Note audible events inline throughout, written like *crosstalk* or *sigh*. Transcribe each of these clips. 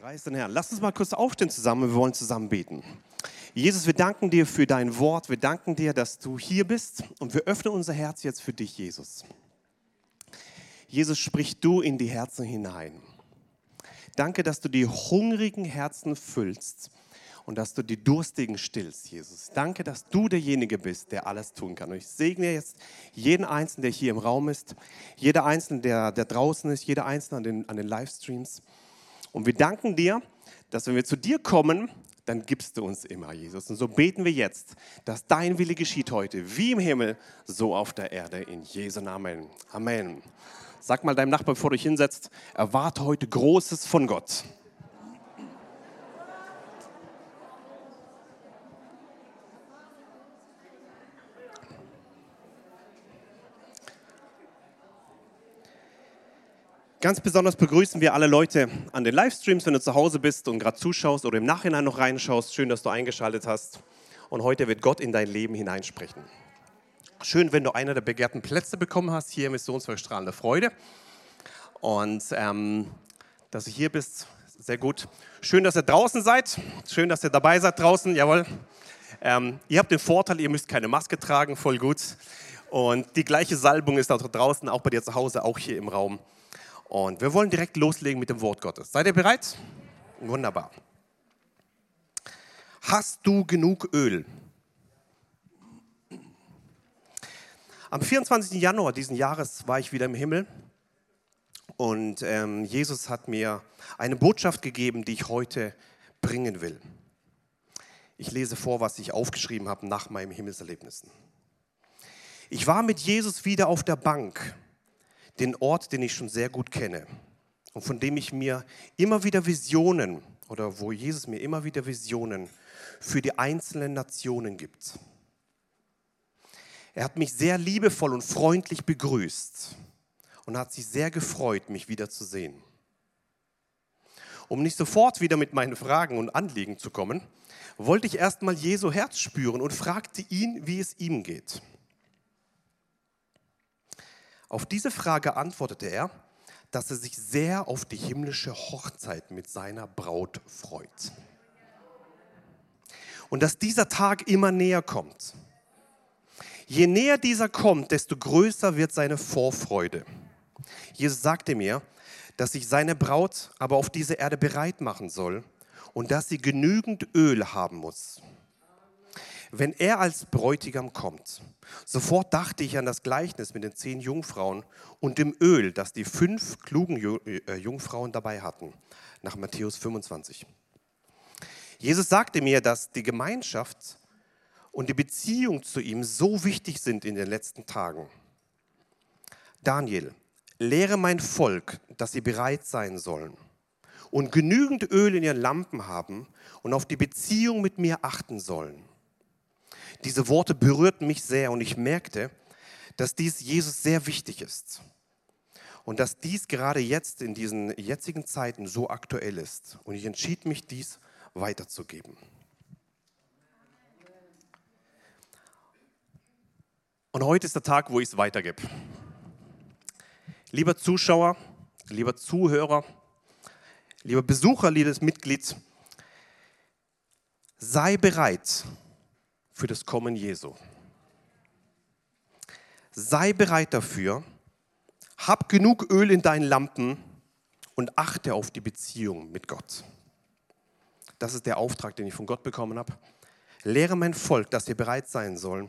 Preis den Herrn. Lass uns mal kurz aufstehen zusammen. Wir wollen zusammen beten. Jesus, wir danken dir für dein Wort. Wir danken dir, dass du hier bist. Und wir öffnen unser Herz jetzt für dich, Jesus. Jesus, sprich du in die Herzen hinein. Danke, dass du die hungrigen Herzen füllst und dass du die Durstigen stillst, Jesus. Danke, dass du derjenige bist, der alles tun kann. Und ich segne jetzt jeden Einzelnen, der hier im Raum ist, jeder Einzelne, der, der draußen ist, jeder Einzelne an den, an den Livestreams. Und wir danken dir, dass wenn wir zu dir kommen, dann gibst du uns immer, Jesus. Und so beten wir jetzt, dass dein Wille geschieht heute, wie im Himmel, so auf der Erde, in Jesu Namen. Amen. Sag mal deinem Nachbarn, bevor du dich hinsetzt, erwarte heute Großes von Gott. Ganz besonders begrüßen wir alle Leute an den Livestreams, wenn du zu Hause bist und gerade zuschaust oder im Nachhinein noch reinschaust. Schön, dass du eingeschaltet hast. Und heute wird Gott in dein Leben hineinsprechen. Schön, wenn du einer der begehrten Plätze bekommen hast, hier im Missionswerk Strahlende Freude. Und ähm, dass du hier bist, sehr gut. Schön, dass ihr draußen seid. Schön, dass ihr dabei seid draußen. Jawohl. Ähm, ihr habt den Vorteil, ihr müsst keine Maske tragen, voll gut. Und die gleiche Salbung ist auch draußen, auch bei dir zu Hause, auch hier im Raum. Und wir wollen direkt loslegen mit dem Wort Gottes. Seid ihr bereit? Wunderbar. Hast du genug Öl? Am 24. Januar diesen Jahres war ich wieder im Himmel und ähm, Jesus hat mir eine Botschaft gegeben, die ich heute bringen will. Ich lese vor, was ich aufgeschrieben habe nach meinen Himmelserlebnissen. Ich war mit Jesus wieder auf der Bank den Ort, den ich schon sehr gut kenne und von dem ich mir immer wieder Visionen oder wo Jesus mir immer wieder Visionen für die einzelnen Nationen gibt. Er hat mich sehr liebevoll und freundlich begrüßt und hat sich sehr gefreut, mich wiederzusehen. Um nicht sofort wieder mit meinen Fragen und Anliegen zu kommen, wollte ich erstmal Jesu Herz spüren und fragte ihn, wie es ihm geht. Auf diese Frage antwortete er, dass er sich sehr auf die himmlische Hochzeit mit seiner Braut freut. Und dass dieser Tag immer näher kommt. Je näher dieser kommt, desto größer wird seine Vorfreude. Jesus sagte mir, dass sich seine Braut aber auf diese Erde bereit machen soll und dass sie genügend Öl haben muss wenn er als Bräutigam kommt. Sofort dachte ich an das Gleichnis mit den zehn Jungfrauen und dem Öl, das die fünf klugen äh, Jungfrauen dabei hatten, nach Matthäus 25. Jesus sagte mir, dass die Gemeinschaft und die Beziehung zu ihm so wichtig sind in den letzten Tagen. Daniel, lehre mein Volk, dass sie bereit sein sollen und genügend Öl in ihren Lampen haben und auf die Beziehung mit mir achten sollen. Diese Worte berührten mich sehr und ich merkte, dass dies Jesus sehr wichtig ist. Und dass dies gerade jetzt in diesen jetzigen Zeiten so aktuell ist. Und ich entschied mich, dies weiterzugeben. Und heute ist der Tag, wo ich es weitergebe. Lieber Zuschauer, lieber Zuhörer, lieber Besucher, liebes Mitglied, sei bereit, für das Kommen Jesu. Sei bereit dafür, hab genug Öl in deinen Lampen und achte auf die Beziehung mit Gott. Das ist der Auftrag, den ich von Gott bekommen habe. Lehre mein Volk, dass sie bereit sein sollen,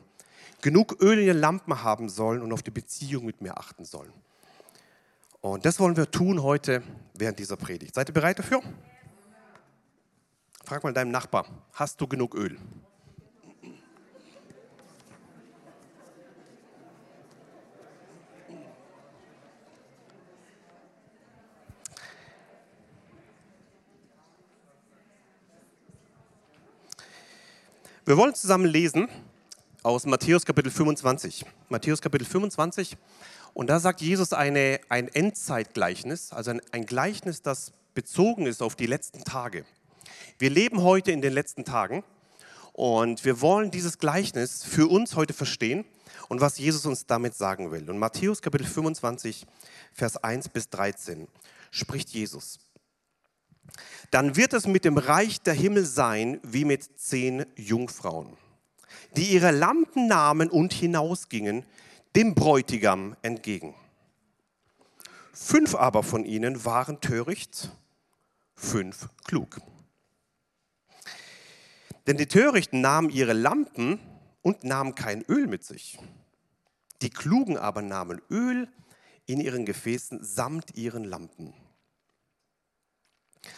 genug Öl in ihren Lampen haben sollen und auf die Beziehung mit mir achten sollen. Und das wollen wir tun heute während dieser Predigt. Seid ihr bereit dafür? Frag mal deinem Nachbar, hast du genug Öl? Wir wollen zusammen lesen aus Matthäus Kapitel 25. Matthäus Kapitel 25. Und da sagt Jesus eine, ein Endzeitgleichnis, also ein, ein Gleichnis, das bezogen ist auf die letzten Tage. Wir leben heute in den letzten Tagen und wir wollen dieses Gleichnis für uns heute verstehen und was Jesus uns damit sagen will. Und Matthäus Kapitel 25, Vers 1 bis 13 spricht Jesus. Dann wird es mit dem Reich der Himmel sein wie mit zehn Jungfrauen, die ihre Lampen nahmen und hinausgingen dem Bräutigam entgegen. Fünf aber von ihnen waren töricht, fünf klug. Denn die Törichten nahmen ihre Lampen und nahmen kein Öl mit sich. Die Klugen aber nahmen Öl in ihren Gefäßen samt ihren Lampen.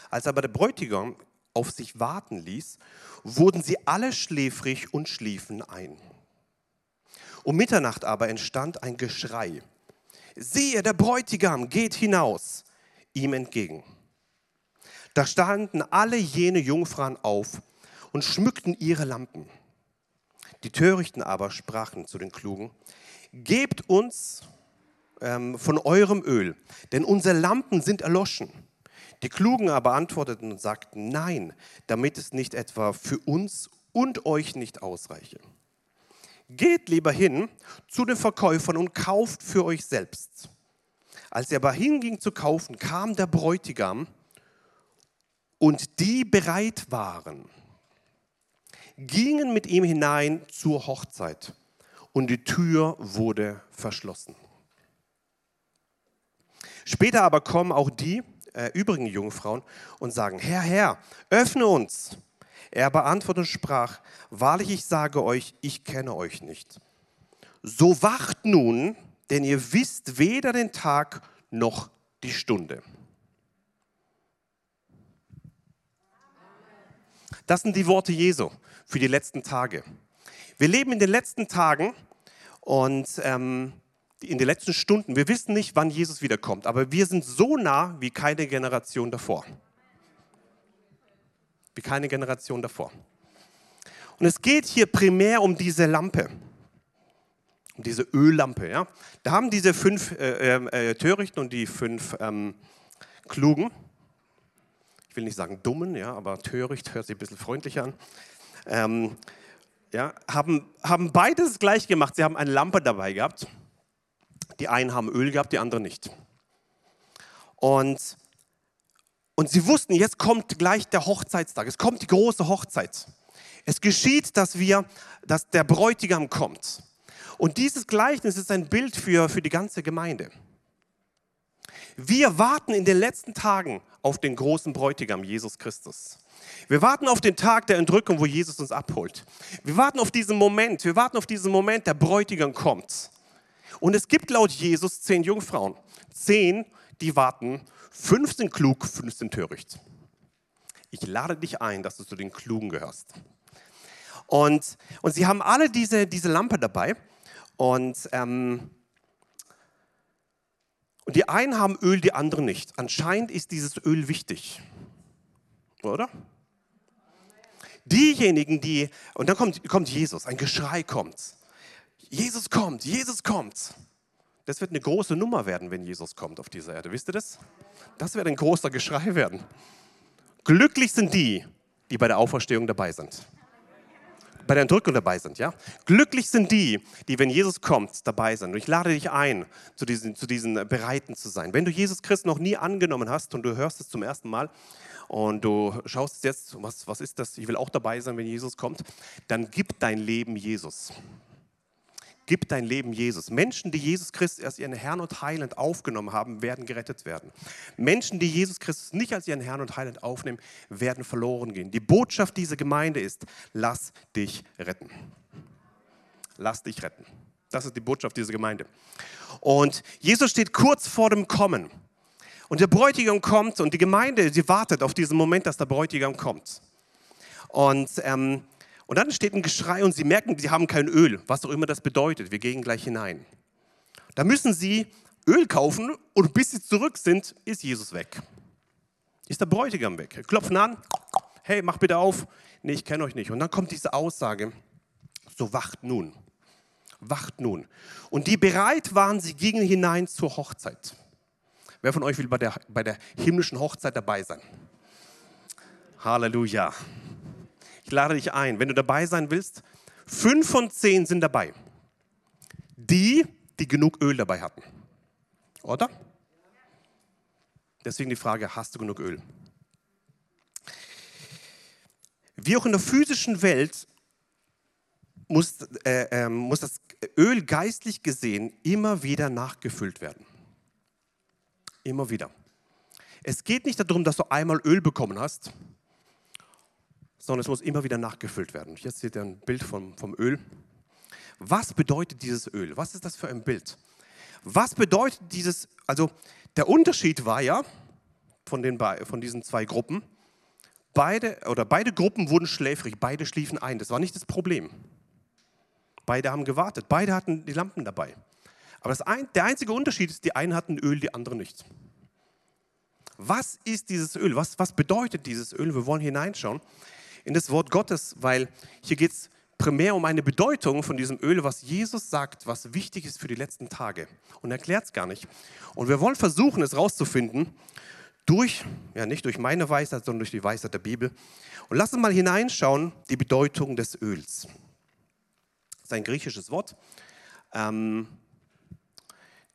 Als aber der Bräutigam auf sich warten ließ, wurden sie alle schläfrig und schliefen ein. Um Mitternacht aber entstand ein Geschrei. Siehe, der Bräutigam geht hinaus ihm entgegen. Da standen alle jene Jungfrauen auf und schmückten ihre Lampen. Die Törichten aber sprachen zu den Klugen, gebt uns ähm, von eurem Öl, denn unsere Lampen sind erloschen. Die Klugen aber antworteten und sagten, nein, damit es nicht etwa für uns und euch nicht ausreiche. Geht lieber hin zu den Verkäufern und kauft für euch selbst. Als er aber hinging zu kaufen, kam der Bräutigam und die bereit waren, gingen mit ihm hinein zur Hochzeit und die Tür wurde verschlossen. Später aber kommen auch die äh, übrigen Jungfrauen und sagen, Herr, Herr, öffne uns. Er beantwortete und sprach, wahrlich ich sage euch, ich kenne euch nicht. So wacht nun, denn ihr wisst weder den Tag noch die Stunde. Das sind die Worte Jesu für die letzten Tage. Wir leben in den letzten Tagen und ähm, in den letzten Stunden. Wir wissen nicht, wann Jesus wiederkommt, aber wir sind so nah wie keine Generation davor. Wie keine Generation davor. Und es geht hier primär um diese Lampe, um diese Öllampe. Ja? Da haben diese fünf äh, äh, äh, Törichten und die fünf ähm, Klugen, ich will nicht sagen dummen, ja, aber töricht hört sich ein bisschen freundlicher an, ähm, ja, haben, haben beides gleich gemacht. Sie haben eine Lampe dabei gehabt die einen haben Öl gehabt, die anderen nicht. Und, und sie wussten, jetzt kommt gleich der Hochzeitstag, es kommt die große Hochzeit. Es geschieht, dass, wir, dass der Bräutigam kommt. Und dieses Gleichnis ist ein Bild für, für die ganze Gemeinde. Wir warten in den letzten Tagen auf den großen Bräutigam, Jesus Christus. Wir warten auf den Tag der Entrückung, wo Jesus uns abholt. Wir warten auf diesen Moment. Wir warten auf diesen Moment, der Bräutigam kommt. Und es gibt laut Jesus zehn Jungfrauen. Zehn, die warten. Fünf sind klug, fünf sind töricht. Ich lade dich ein, dass du zu den Klugen gehörst. Und, und sie haben alle diese, diese Lampe dabei. Und, ähm, und die einen haben Öl, die anderen nicht. Anscheinend ist dieses Öl wichtig. Oder? Diejenigen, die, und dann kommt, kommt Jesus, ein Geschrei kommt. Jesus kommt, Jesus kommt. Das wird eine große Nummer werden, wenn Jesus kommt auf diese Erde. Wisst ihr das? Das wird ein großer Geschrei werden. Glücklich sind die, die bei der Auferstehung dabei sind. Bei der Entrückung dabei sind, ja? Glücklich sind die, die, wenn Jesus kommt, dabei sind. Und ich lade dich ein, zu diesen, zu diesen Bereiten zu sein. Wenn du Jesus Christ noch nie angenommen hast und du hörst es zum ersten Mal und du schaust jetzt, was, was ist das? Ich will auch dabei sein, wenn Jesus kommt, dann gib dein Leben Jesus. Gib dein Leben Jesus. Menschen, die Jesus Christus als ihren Herrn und Heiland aufgenommen haben, werden gerettet werden. Menschen, die Jesus Christus nicht als ihren Herrn und Heiland aufnehmen, werden verloren gehen. Die Botschaft dieser Gemeinde ist, lass dich retten. Lass dich retten. Das ist die Botschaft dieser Gemeinde. Und Jesus steht kurz vor dem Kommen. Und der Bräutigam kommt und die Gemeinde, sie wartet auf diesen Moment, dass der Bräutigam kommt. Und ähm, und dann steht ein Geschrei und sie merken, sie haben kein Öl, was auch immer das bedeutet. Wir gehen gleich hinein. Da müssen sie Öl kaufen und bis sie zurück sind, ist Jesus weg. Ist der Bräutigam weg. Klopfen an, hey, mach bitte auf. Nee, ich kenne euch nicht. Und dann kommt diese Aussage, so wacht nun. Wacht nun. Und die bereit waren, sie gingen hinein zur Hochzeit. Wer von euch will bei der, bei der himmlischen Hochzeit dabei sein? Halleluja. Lade dich ein, wenn du dabei sein willst. Fünf von zehn sind dabei. Die, die genug Öl dabei hatten. Oder? Deswegen die Frage, hast du genug Öl? Wie auch in der physischen Welt muss, äh, äh, muss das Öl geistlich gesehen immer wieder nachgefüllt werden. Immer wieder. Es geht nicht darum, dass du einmal Öl bekommen hast, sondern es muss immer wieder nachgefüllt werden. Jetzt seht ihr ein Bild vom, vom Öl. Was bedeutet dieses Öl? Was ist das für ein Bild? Was bedeutet dieses, also der Unterschied war ja von, den, von diesen zwei Gruppen, beide, oder beide Gruppen wurden schläfrig, beide schliefen ein. Das war nicht das Problem. Beide haben gewartet, beide hatten die Lampen dabei. Aber ein, der einzige Unterschied ist, die einen hatten Öl, die anderen nicht. Was ist dieses Öl? Was, was bedeutet dieses Öl? Wir wollen hineinschauen in das Wort Gottes, weil hier geht es primär um eine Bedeutung von diesem Öl, was Jesus sagt, was wichtig ist für die letzten Tage. Und er erklärt es gar nicht. Und wir wollen versuchen, es rauszufinden, durch, ja nicht durch meine Weisheit, sondern durch die Weisheit der Bibel. Und lass uns mal hineinschauen, die Bedeutung des Öls. Das ist ein griechisches Wort. Ähm,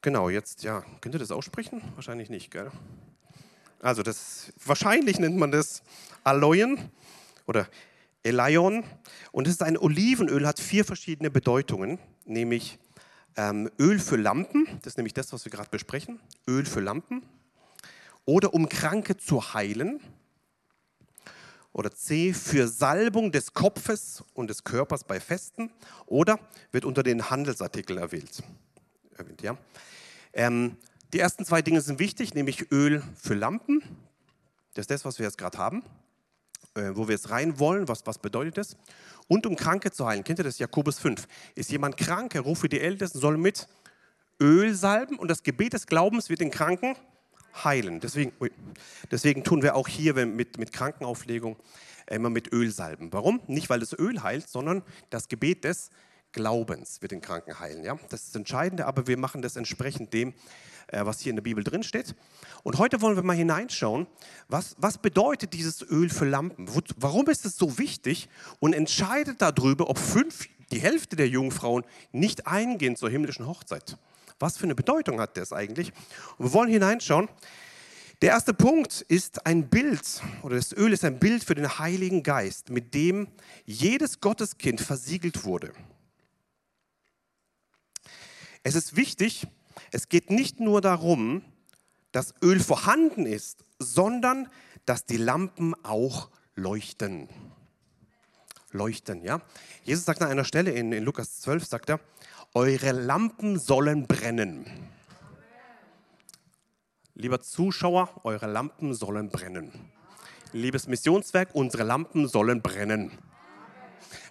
genau, jetzt, ja, könnt ihr das aussprechen? Wahrscheinlich nicht, gell? Also das, wahrscheinlich nennt man das Aloyen oder Elion. Und es ist ein Olivenöl, hat vier verschiedene Bedeutungen, nämlich ähm, Öl für Lampen, das ist nämlich das, was wir gerade besprechen, Öl für Lampen, oder um Kranke zu heilen, oder C, für Salbung des Kopfes und des Körpers bei Festen, oder wird unter den Handelsartikeln erwähnt. erwähnt ja. Ähm, die ersten zwei Dinge sind wichtig, nämlich Öl für Lampen, das ist das, was wir jetzt gerade haben wo wir jetzt rein wollen. Was, was bedeutet das? Und um Kranke zu heilen. Kennt ihr das? Jakobus 5. Ist jemand krank, er rufe die Ältesten, soll mit Öl salben und das Gebet des Glaubens wird den Kranken heilen. Deswegen, ui, deswegen tun wir auch hier mit, mit Krankenauflegung immer mit Öl salben. Warum? Nicht, weil das Öl heilt, sondern das Gebet des Glaubens wird den Kranken heilen. Ja? Das ist das Entscheidende, aber wir machen das entsprechend dem, äh, was hier in der Bibel drin steht. Und heute wollen wir mal hineinschauen, was, was bedeutet dieses Öl für Lampen? Warum ist es so wichtig und entscheidet darüber, ob fünf, die Hälfte der Jungfrauen nicht eingehen zur himmlischen Hochzeit? Was für eine Bedeutung hat das eigentlich? Und wir wollen hineinschauen. Der erste Punkt ist ein Bild, oder das Öl ist ein Bild für den Heiligen Geist, mit dem jedes Gotteskind versiegelt wurde. Es ist wichtig, es geht nicht nur darum, dass Öl vorhanden ist, sondern dass die Lampen auch leuchten. Leuchten, ja. Jesus sagt an einer Stelle in, in Lukas 12, sagt er, eure Lampen sollen brennen. Lieber Zuschauer, eure Lampen sollen brennen. Liebes Missionswerk, unsere Lampen sollen brennen.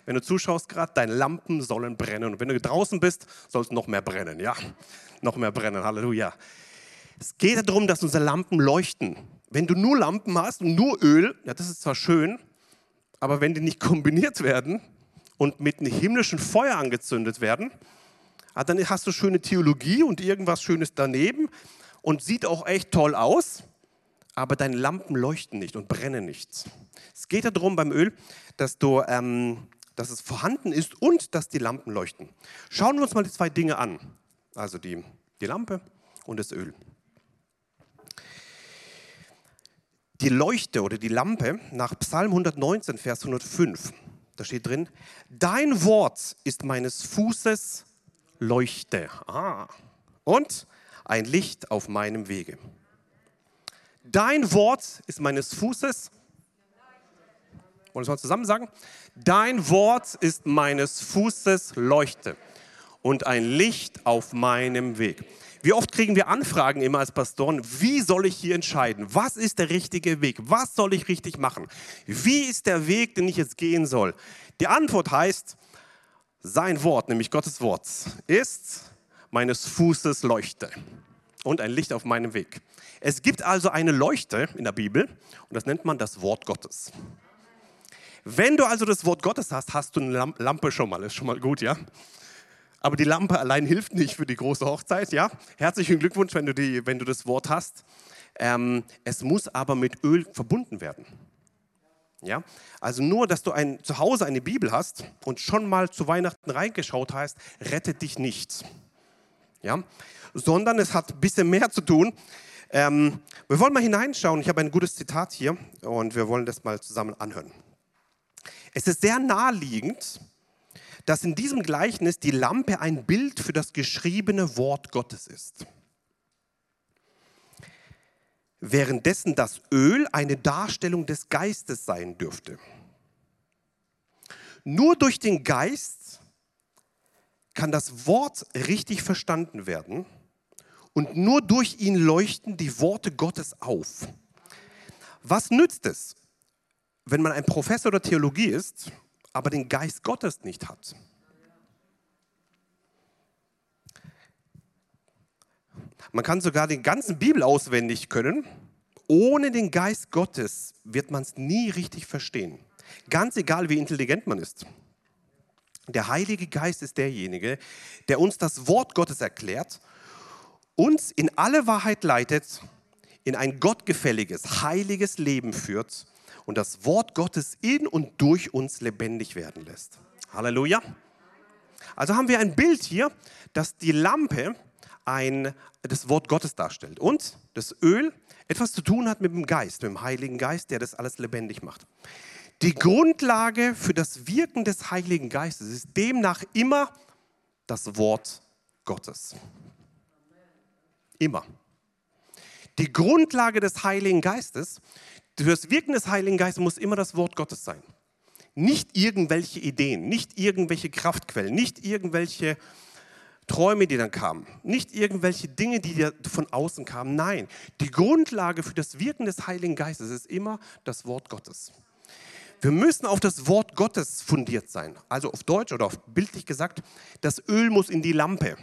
Wenn du zuschaust gerade, deine Lampen sollen brennen. Und wenn du draußen bist, sollst noch mehr brennen, ja? Noch mehr brennen, Halleluja. Es geht darum, dass unsere Lampen leuchten. Wenn du nur Lampen hast und nur Öl, ja, das ist zwar schön, aber wenn die nicht *laughs* kombiniert werden und mit einem himmlischen Feuer angezündet werden, ah, dann hast du schöne Theologie und irgendwas Schönes daneben und sieht auch echt toll aus, aber deine Lampen leuchten nicht und brennen nicht. Es geht darum beim Öl, dass du ähm, dass es vorhanden ist und dass die Lampen leuchten. Schauen wir uns mal die zwei Dinge an. Also die, die Lampe und das Öl. Die Leuchte oder die Lampe nach Psalm 119, Vers 105, da steht drin, dein Wort ist meines Fußes Leuchte. Ah. Und ein Licht auf meinem Wege. Dein Wort ist meines Fußes wollen wir es mal zusammen sagen? Dein Wort ist meines Fußes Leuchte und ein Licht auf meinem Weg. Wie oft kriegen wir Anfragen immer als Pastoren, wie soll ich hier entscheiden? Was ist der richtige Weg? Was soll ich richtig machen? Wie ist der Weg, den ich jetzt gehen soll? Die Antwort heißt, sein Wort, nämlich Gottes Wort, ist meines Fußes Leuchte und ein Licht auf meinem Weg. Es gibt also eine Leuchte in der Bibel und das nennt man das Wort Gottes. Wenn du also das Wort Gottes hast, hast du eine Lampe schon mal, ist schon mal gut, ja? Aber die Lampe allein hilft nicht für die große Hochzeit, ja? Herzlichen Glückwunsch, wenn du, die, wenn du das Wort hast. Ähm, es muss aber mit Öl verbunden werden. Ja? Also nur, dass du ein, zu Hause eine Bibel hast und schon mal zu Weihnachten reingeschaut hast, rettet dich nicht. Ja? Sondern es hat ein bisschen mehr zu tun. Ähm, wir wollen mal hineinschauen. Ich habe ein gutes Zitat hier und wir wollen das mal zusammen anhören. Es ist sehr naheliegend, dass in diesem Gleichnis die Lampe ein Bild für das geschriebene Wort Gottes ist. Währenddessen das Öl eine Darstellung des Geistes sein dürfte. Nur durch den Geist kann das Wort richtig verstanden werden und nur durch ihn leuchten die Worte Gottes auf. Was nützt es, wenn man ein Professor der Theologie ist, aber den Geist Gottes nicht hat? Man kann sogar den ganzen Bibel auswendig können. Ohne den Geist Gottes wird man es nie richtig verstehen. Ganz egal, wie intelligent man ist. Der Heilige Geist ist derjenige, der uns das Wort Gottes erklärt, uns in alle Wahrheit leitet, in ein gottgefälliges, heiliges Leben führt und das Wort Gottes in und durch uns lebendig werden lässt. Halleluja. Also haben wir ein Bild hier, dass die Lampe ein, das Wort Gottes darstellt und das Öl etwas zu tun hat mit dem Geist, mit dem Heiligen Geist, der das alles lebendig macht. Die Grundlage für das Wirken des Heiligen Geistes ist demnach immer das Wort Gottes. Immer. Die Grundlage des Heiligen Geistes, für das Wirken des Heiligen Geistes muss immer das Wort Gottes sein. Nicht irgendwelche Ideen, nicht irgendwelche Kraftquellen, nicht irgendwelche Träume, die dann kamen, nicht irgendwelche Dinge, die von außen kamen. Nein, die Grundlage für das Wirken des Heiligen Geistes ist immer das Wort Gottes. Wir müssen auf das Wort Gottes fundiert sein. Also auf Deutsch oder auf bildlich gesagt, das Öl muss in die Lampe.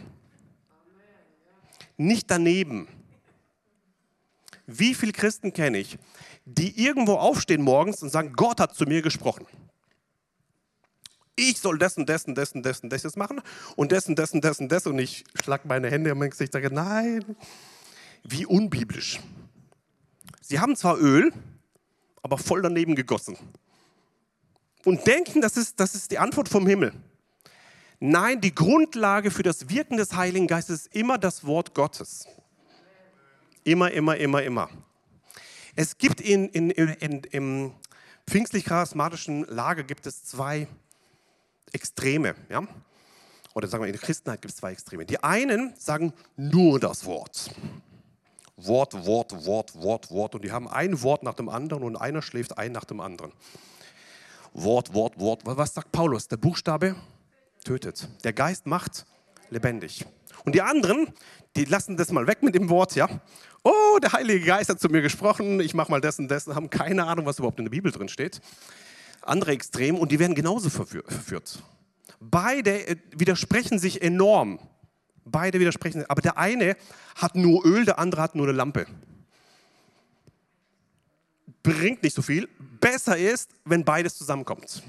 Nicht daneben. Wie viele Christen kenne ich, die irgendwo aufstehen morgens und sagen, Gott hat zu mir gesprochen. Ich soll dessen, dessen, dessen, dessen, dessen machen und dessen, dessen, dessen, dessen. Und ich schlag meine Hände im Gesicht und sage, nein, wie unbiblisch. Sie haben zwar Öl, aber voll daneben gegossen und denken, das ist, das ist die Antwort vom Himmel. Nein, die Grundlage für das Wirken des Heiligen Geistes ist immer das Wort Gottes. Immer, immer, immer, immer. Es gibt in, in, in, im pfingstlich-charismatischen Lager gibt es zwei Extreme. Ja? Oder sagen wir, in der Christenheit gibt es zwei Extreme. Die einen sagen nur das Wort. Wort, Wort, Wort, Wort, Wort. Und die haben ein Wort nach dem anderen und einer schläft ein nach dem anderen. Wort, Wort, Wort. Was sagt Paulus? Der Buchstabe tötet. Der Geist macht lebendig. Und die anderen, die lassen das mal weg mit dem Wort, ja. Oh, der Heilige Geist hat zu mir gesprochen, ich mache mal das und das, haben keine Ahnung, was überhaupt in der Bibel drin steht. Andere Extrem und die werden genauso verführt. Beide äh, widersprechen sich enorm. Beide widersprechen, aber der eine hat nur Öl, der andere hat nur eine Lampe bringt nicht so viel. Besser ist, wenn beides zusammenkommt.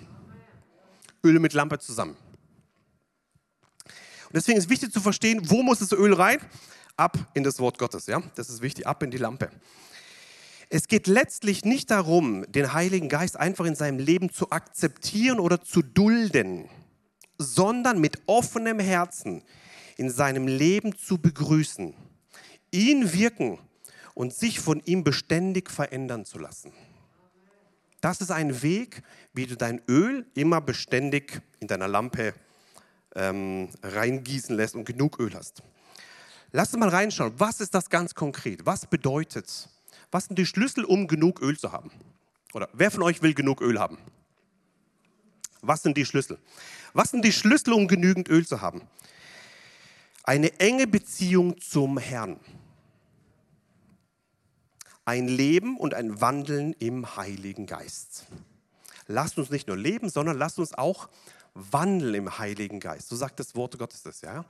Öl mit Lampe zusammen. Deswegen ist wichtig zu verstehen, wo muss das Öl rein? Ab in das Wort Gottes, ja? Das ist wichtig, ab in die Lampe. Es geht letztlich nicht darum, den Heiligen Geist einfach in seinem Leben zu akzeptieren oder zu dulden, sondern mit offenem Herzen in seinem Leben zu begrüßen, ihn wirken und sich von ihm beständig verändern zu lassen. Das ist ein Weg, wie du dein Öl immer beständig in deiner Lampe ähm, reingießen lässt und genug Öl hast. Lass uns mal reinschauen, was ist das ganz konkret? Was bedeutet Was sind die Schlüssel, um genug Öl zu haben? Oder wer von euch will genug Öl haben? Was sind die Schlüssel? Was sind die Schlüssel, um genügend Öl zu haben? Eine enge Beziehung zum Herrn ein Leben und ein Wandeln im Heiligen Geist. Lasst uns nicht nur leben, sondern lasst uns auch wandeln im Heiligen Geist. So sagt das Wort Gottes das, ja.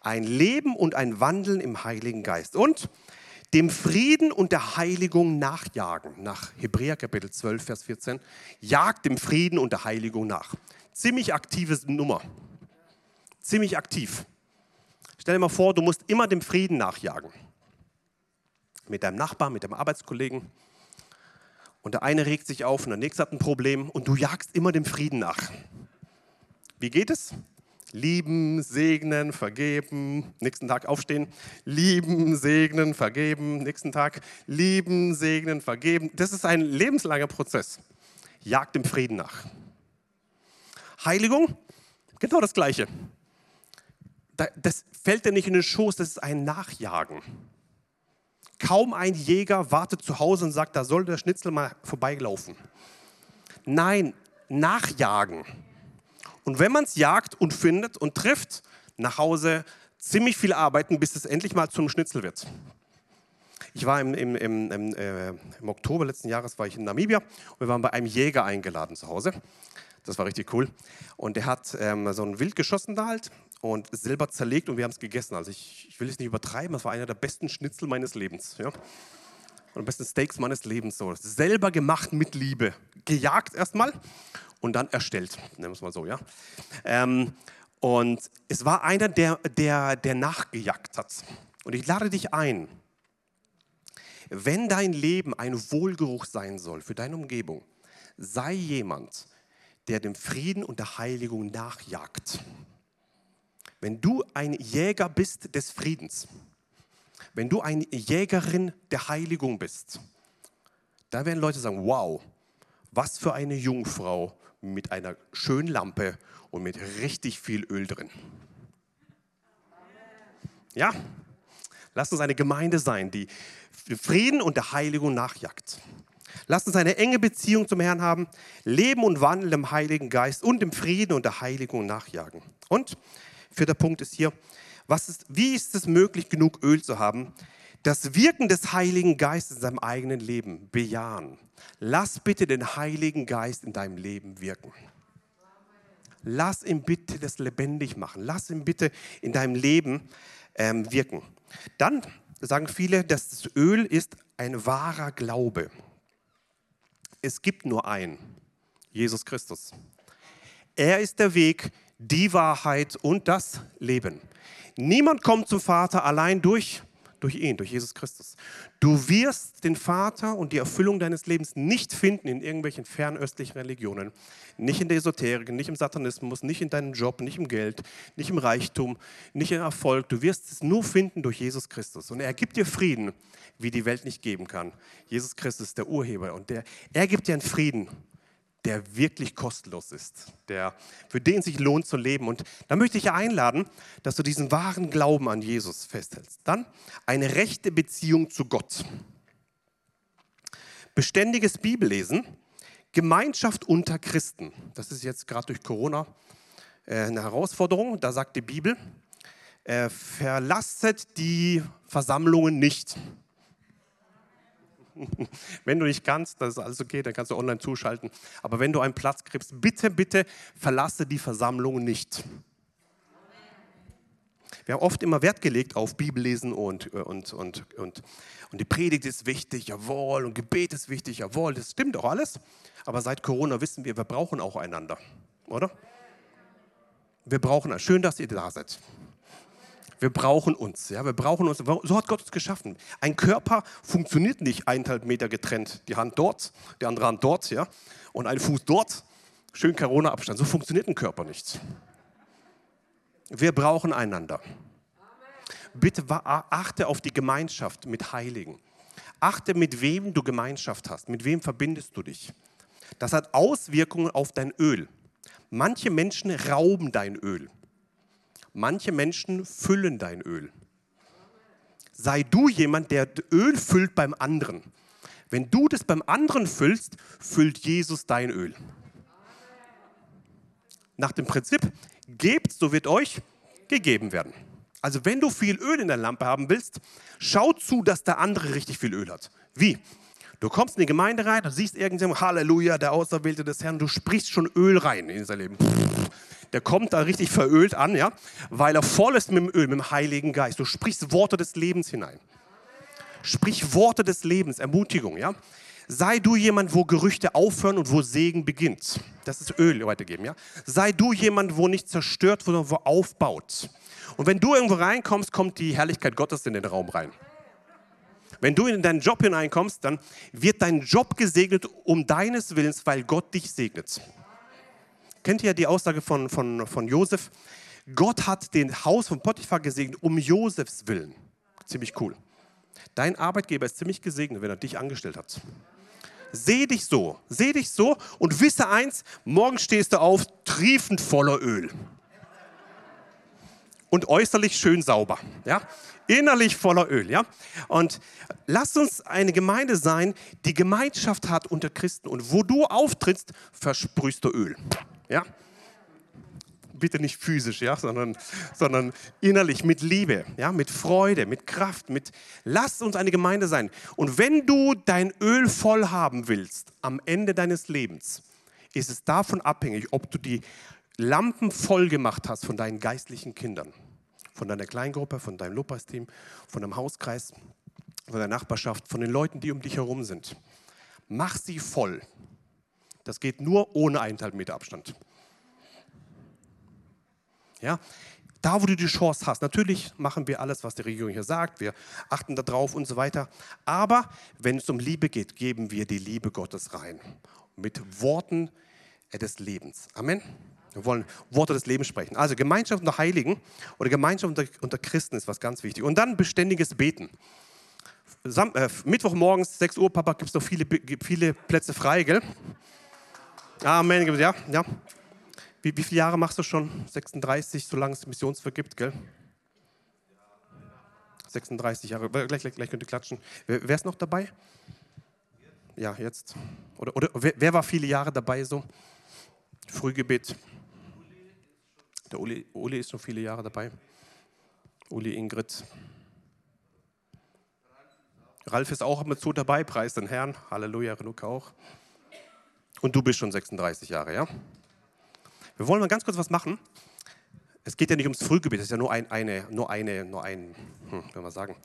Ein Leben und ein Wandeln im Heiligen Geist. Und dem Frieden und der Heiligung nachjagen. Nach Hebräer Kapitel 12, Vers 14. Jagt dem Frieden und der Heiligung nach. Ziemlich aktive Nummer. Ziemlich aktiv. Stell dir mal vor, du musst immer dem Frieden nachjagen mit deinem Nachbarn, mit deinem Arbeitskollegen. Und der eine regt sich auf und der nächste hat ein Problem und du jagst immer dem Frieden nach. Wie geht es? Lieben, segnen, vergeben, nächsten Tag aufstehen, lieben, segnen, vergeben, nächsten Tag lieben, segnen, vergeben. Das ist ein lebenslanger Prozess. Jagd dem Frieden nach. Heiligung, genau das Gleiche. Das fällt dir nicht in den Schoß, das ist ein Nachjagen. Kaum ein Jäger wartet zu Hause und sagt, da soll der Schnitzel mal vorbeilaufen. Nein, nachjagen. Und wenn man es jagt und findet und trifft, nach Hause ziemlich viel arbeiten, bis es endlich mal zum Schnitzel wird. Ich war im, im, im, äh, im, Oktober letzten Jahres war ich in Namibia und wir waren bei einem Jäger eingeladen zu Hause. Das war richtig cool. Und der hat ähm, so ein Wild geschossen da halt und selber zerlegt und wir haben es gegessen. Also ich, ich will es nicht übertreiben, das war einer der besten Schnitzel meines Lebens. Ja? Und besten Steaks meines Lebens. So. Selber gemacht mit Liebe. Gejagt erstmal und dann erstellt, nennen wir es mal so. Ja? Ähm, und es war einer, der, der, der nachgejagt hat. Und ich lade dich ein, wenn dein Leben ein Wohlgeruch sein soll für deine Umgebung, sei jemand, der dem Frieden und der Heiligung nachjagt. Wenn du ein Jäger bist des Friedens, wenn du eine Jägerin der Heiligung bist, da werden Leute sagen, wow, was für eine Jungfrau mit einer schönen Lampe und mit richtig viel Öl drin. Ja, lass uns eine Gemeinde sein, die Frieden und der Heiligung nachjagt. Lass uns eine enge Beziehung zum Herrn haben, leben und wandeln im Heiligen Geist und im Frieden und der Heiligung nachjagen. Und vierter Punkt ist hier, was ist, wie ist es möglich, genug Öl zu haben? Das Wirken des Heiligen Geistes in seinem eigenen Leben bejahen. Lass bitte den Heiligen Geist in deinem Leben wirken. Lass ihn bitte das lebendig machen. Lass ihn bitte in deinem Leben ähm, wirken. Dann sagen viele, dass das Öl ist ein wahrer Glaube. Es gibt nur einen, Jesus Christus. Er ist der Weg, die Wahrheit und das Leben. Niemand kommt zum Vater allein durch durch ihn, durch Jesus Christus. Du wirst den Vater und die Erfüllung deines Lebens nicht finden in irgendwelchen fernöstlichen Religionen, nicht in der Esoterik, nicht im Satanismus, nicht in deinem Job, nicht im Geld, nicht im Reichtum, nicht im Erfolg. Du wirst es nur finden durch Jesus Christus. Und er gibt dir Frieden, wie die Welt nicht geben kann. Jesus Christus ist der Urheber und der, er gibt dir einen Frieden, der wirklich kostenlos ist, der, für den sich lohnt zu leben. Und da möchte ich einladen, dass du diesen wahren Glauben an Jesus festhältst. Dann eine rechte Beziehung zu Gott. Beständiges Bibellesen, Gemeinschaft unter Christen. Das ist jetzt gerade durch Corona äh, eine Herausforderung. Da sagt die Bibel, äh, verlasset die Versammlungen nicht. *laughs* Wenn du nicht kannst, das ist alles okay, dann kannst du online zuschalten. Aber wenn du einen Platz kriegst, bitte, bitte verlasse die Versammlung nicht. Wir haben oft immer Wert gelegt auf Bibellesen und, und, und, und, und die Predigt ist wichtig, jawohl, und Gebet ist wichtig, jawohl, das stimmt auch alles. Aber seit Corona wissen wir, wir brauchen auch einander, oder? Wir brauchen, schön, dass ihr da seid. Wir brauchen uns. Ja, wir brauchen uns. So hat Gott uns geschaffen. Ein Körper funktioniert nicht eineinhalb Meter getrennt. Die Hand dort, die andere Hand dort, ja, und ein Fuß dort. Schön Corona-Abstand. So funktioniert ein Körper nicht. Wir brauchen einander. Bitte achte auf die Gemeinschaft mit Heiligen. Achte, mit wem du Gemeinschaft hast. Mit wem verbindest du dich. Das hat Auswirkungen auf dein Öl. Manche Menschen rauben dein Öl. Manche Menschen füllen dein Öl. Sei du jemand, der Öl füllt beim anderen. Wenn du das beim anderen füllst, füllt Jesus dein Öl. Nach dem Prinzip, gebt, so wird euch gegeben werden. Also wenn du viel Öl in der Lampe haben willst, schau zu, dass der andere richtig viel Öl hat. Wie? Du kommst in die Gemeinde rein und siehst irgendjemand, Halleluja, der Auserwählte des Herrn, du sprichst schon Öl rein in sein Leben. Pff, der kommt da richtig verölt an, ja, weil er voll ist mit dem Öl, mit dem Heiligen Geist. Du sprichst Worte des Lebens hinein. Sprich Worte des Lebens, Ermutigung, ja. Sei du jemand, wo Gerüchte aufhören und wo Segen beginnt. Das ist Öl weitergeben, ja. Sei du jemand, wo nicht zerstört wird, sondern wo aufbaut. Und wenn du irgendwo reinkommst, kommt die Herrlichkeit Gottes in den Raum rein. Wenn du in deinen Job hineinkommst, dann wird dein Job gesegnet um deines Willens, weil Gott dich segnet. Kennt ihr die Aussage von, von, von Josef? Gott hat den Haus von Potiphar gesegnet um Josefs Willen. Ziemlich cool. Dein Arbeitgeber ist ziemlich gesegnet, wenn er dich angestellt hat. Seh dich so, seh dich so und wisse eins, morgen stehst du auf, triefend voller Öl. Und äußerlich schön sauber, ja? Innerlich voller Öl, ja? Und lass uns eine Gemeinde sein, die Gemeinschaft hat unter Christen und wo du auftrittst, versprühst du Öl, ja? bitte nicht physisch, ja, sondern, sondern innerlich mit Liebe, ja, mit Freude, mit Kraft, mit lass uns eine Gemeinde sein. Und wenn du dein Öl voll haben willst am Ende deines Lebens, ist es davon abhängig, ob du die Lampen voll gemacht hast von deinen geistlichen Kindern, von deiner Kleingruppe, von deinem Lobpreisteam, von deinem Hauskreis, von der Nachbarschaft, von den Leuten, die um dich herum sind. Mach sie voll. Das geht nur ohne eineinhalb Meter Abstand. Ja? Da, wo du die Chance hast. Natürlich machen wir alles, was die Regierung hier sagt. Wir achten darauf und so weiter. Aber wenn es um Liebe geht, geben wir die Liebe Gottes rein. Mit Worten des Lebens. Amen. Wir wollen Worte des Lebens sprechen. Also Gemeinschaft unter Heiligen oder Gemeinschaft unter, unter Christen ist was ganz wichtig. Und dann beständiges Beten. Sam äh, Mittwochmorgens, 6 Uhr, Papa, gibt es noch viele, viele Plätze frei, gell? Amen. Ja, ja. Wie, wie viele Jahre machst du schon? 36, solange es Missionswerk gibt, gell? 36 Jahre. Gleich, gleich, gleich könnt ihr klatschen. Wer, wer, ist noch dabei? Ja, jetzt. Oder, oder wer, wer, war viele Jahre dabei so? Frühgebet. Der Uli, Uli ist schon viele Jahre dabei. Uli, Ingrid. Ralf ist auch mit so dabei, preis den Herrn. Halleluja, Renuka auch. Und du bist schon 36 Jahre, ja? Wir wollen mal ganz kurz was machen. Es geht ja nicht ums Frühgebet, es ist ja nur ein, eine, nur eine, nur ein, hm, wie man sagen,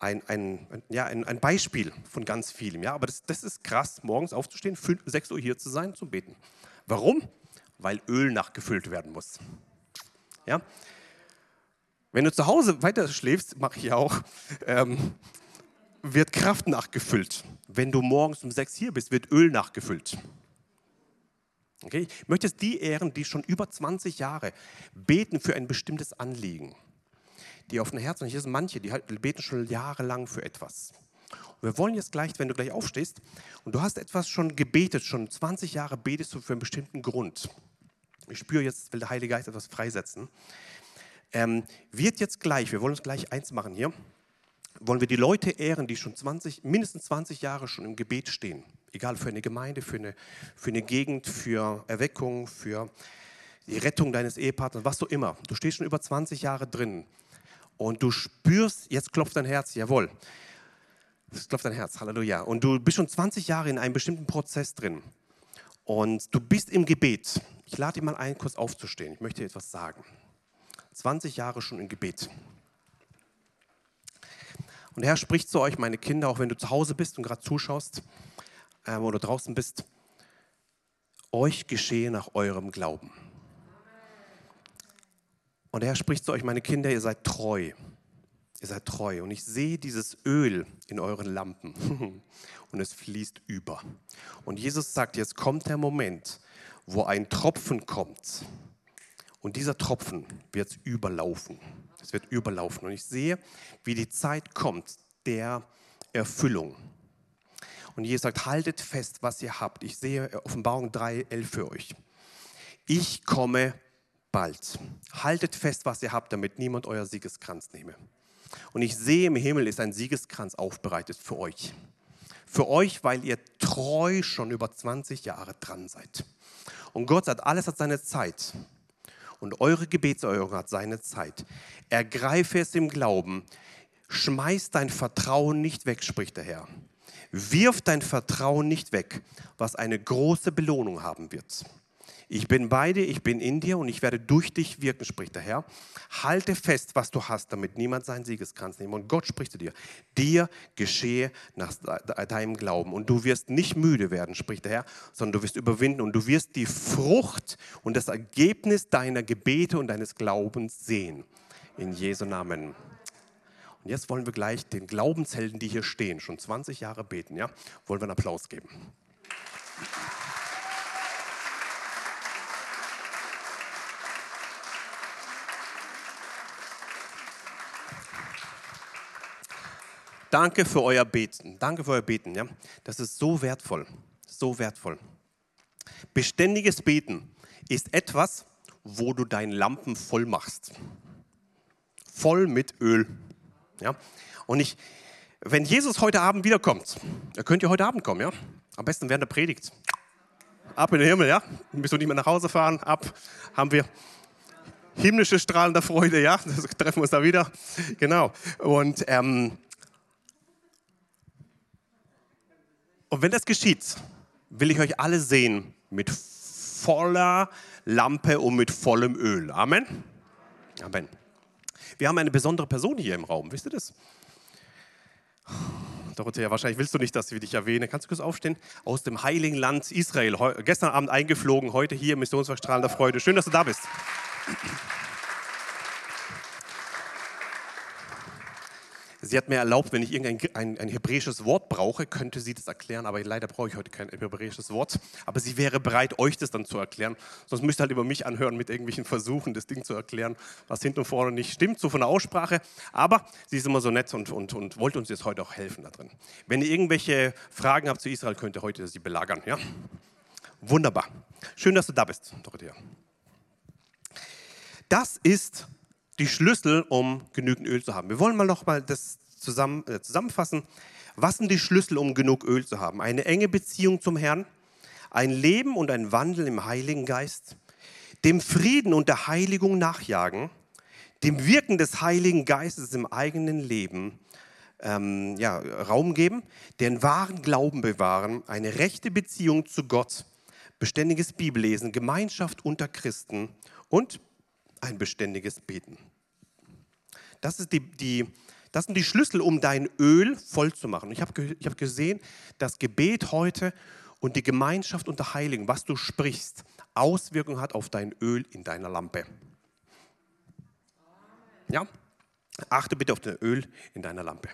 ein, ein, ja, ein, ein, Beispiel von ganz vielem. Ja? Aber das, das ist krass, morgens aufzustehen, 5, 6 Uhr hier zu sein, zum Beten. Warum? Weil Öl nachgefüllt werden muss. Ja? Wenn du zu Hause weiter schläfst, mache ich auch, ähm, wird Kraft nachgefüllt. Wenn du morgens um 6 hier bist, wird Öl nachgefüllt. Okay? Ich möchte jetzt die ehren, die schon über 20 Jahre beten für ein bestimmtes Anliegen. Die auf dem Herzen, hier sind manche, die halt beten schon jahrelang für etwas. Und wir wollen jetzt gleich, wenn du gleich aufstehst und du hast etwas schon gebetet, schon 20 Jahre betest du für einen bestimmten Grund. Ich spüre jetzt, will der Heilige Geist etwas freisetzen. Ähm, wird jetzt gleich, wir wollen uns gleich eins machen hier, wollen wir die Leute ehren, die schon 20, mindestens 20 Jahre schon im Gebet stehen egal für eine Gemeinde, für eine, für eine Gegend, für Erweckung, für die Rettung deines Ehepartners, was so immer. Du stehst schon über 20 Jahre drin und du spürst, jetzt klopft dein Herz, jawohl. Es klopft dein Herz, Halleluja. Und du bist schon 20 Jahre in einem bestimmten Prozess drin. Und du bist im Gebet. Ich lade dich mal ein, kurz aufzustehen. Ich möchte dir etwas sagen. 20 Jahre schon im Gebet. Und der Herr spricht zu euch, meine Kinder, auch wenn du zu Hause bist und gerade zuschaust äh, wo du draußen bist, euch geschehe nach eurem Glauben. Und der Herr spricht zu euch, meine Kinder, ihr seid treu. Ihr seid treu. Und ich sehe dieses Öl in euren Lampen. *laughs* Und es fließt über. Und Jesus sagt, jetzt kommt der Moment, wo ein Tropfen kommt. Und dieser Tropfen wird überlaufen. Es wird überlaufen. Und ich sehe, wie die Zeit kommt der Erfüllung. Und Jesus sagt, haltet fest, was ihr habt. Ich sehe Offenbarung 3, 11 für euch. Ich komme bald. Haltet fest, was ihr habt, damit niemand euer Siegeskranz nehme. Und ich sehe im Himmel ist ein Siegeskranz aufbereitet für euch. Für euch, weil ihr treu schon über 20 Jahre dran seid. Und Gott sagt, alles hat seine Zeit. Und eure Gebetserhörung hat seine Zeit. Ergreife es im Glauben. Schmeiß dein Vertrauen nicht weg, spricht der Herr. Wirf dein Vertrauen nicht weg, was eine große Belohnung haben wird. Ich bin bei dir, ich bin in dir und ich werde durch dich wirken, spricht der Herr. Halte fest, was du hast, damit niemand seinen Siegeskranz nimmt. Und Gott spricht zu dir. Dir geschehe nach deinem Glauben. Und du wirst nicht müde werden, spricht der Herr, sondern du wirst überwinden und du wirst die Frucht und das Ergebnis deiner Gebete und deines Glaubens sehen. In Jesu Namen. Und jetzt wollen wir gleich den Glaubenshelden, die hier stehen, schon 20 Jahre beten, ja, wollen wir einen Applaus geben. Danke für euer Beten. Danke für euer Beten. Ja? Das ist so wertvoll. So wertvoll. Beständiges Beten ist etwas, wo du deinen Lampen voll machst. Voll mit Öl. Ja? Und ich, wenn Jesus heute Abend wiederkommt, er könnte ja heute Abend kommen, ja? Am besten während der Predigt. Ab in den Himmel, ja? Müssen wir nicht mehr nach Hause fahren. Ab haben wir himmlische strahlende Freude, ja? Das *laughs* treffen wir uns da wieder. Genau. Und, ähm, und wenn das geschieht, will ich euch alle sehen mit voller Lampe und mit vollem Öl. Amen. Amen. Wir haben eine besondere Person hier im Raum, wisst ihr das? Dorothea, wahrscheinlich willst du nicht, dass ich dich erwähne. Kannst du kurz aufstehen? Aus dem heiligen Land Israel. Gestern Abend eingeflogen, heute hier Missionsverstrahlender Freude. Schön, dass du da bist. Sie hat mir erlaubt, wenn ich irgendein ein, ein hebräisches Wort brauche, könnte sie das erklären, aber leider brauche ich heute kein hebräisches Wort. Aber sie wäre bereit, euch das dann zu erklären. Sonst müsst ihr halt über mich anhören mit irgendwelchen Versuchen, das Ding zu erklären, was hinten und vorne nicht stimmt, so von der Aussprache. Aber sie ist immer so nett und, und, und wollte uns jetzt heute auch helfen da drin. Wenn ihr irgendwelche Fragen habt zu Israel, könnt ihr heute sie belagern. Ja? Wunderbar. Schön, dass du da bist, Dorothea. Das ist die Schlüssel, um genügend Öl zu haben. Wir wollen mal noch mal das zusammen, äh, zusammenfassen. Was sind die Schlüssel, um genug Öl zu haben? Eine enge Beziehung zum Herrn, ein Leben und ein Wandel im Heiligen Geist, dem Frieden und der Heiligung nachjagen, dem Wirken des Heiligen Geistes im eigenen Leben ähm, ja, Raum geben, den wahren Glauben bewahren, eine rechte Beziehung zu Gott, beständiges Bibellesen, Gemeinschaft unter Christen und ein beständiges Beten. Das, ist die, die, das sind die Schlüssel, um dein Öl voll zu machen. Ich habe ich hab gesehen, das Gebet heute und die Gemeinschaft unter Heiligen, was du sprichst, Auswirkungen hat auf dein Öl in deiner Lampe. Ja? Achte bitte auf das Öl in deiner Lampe.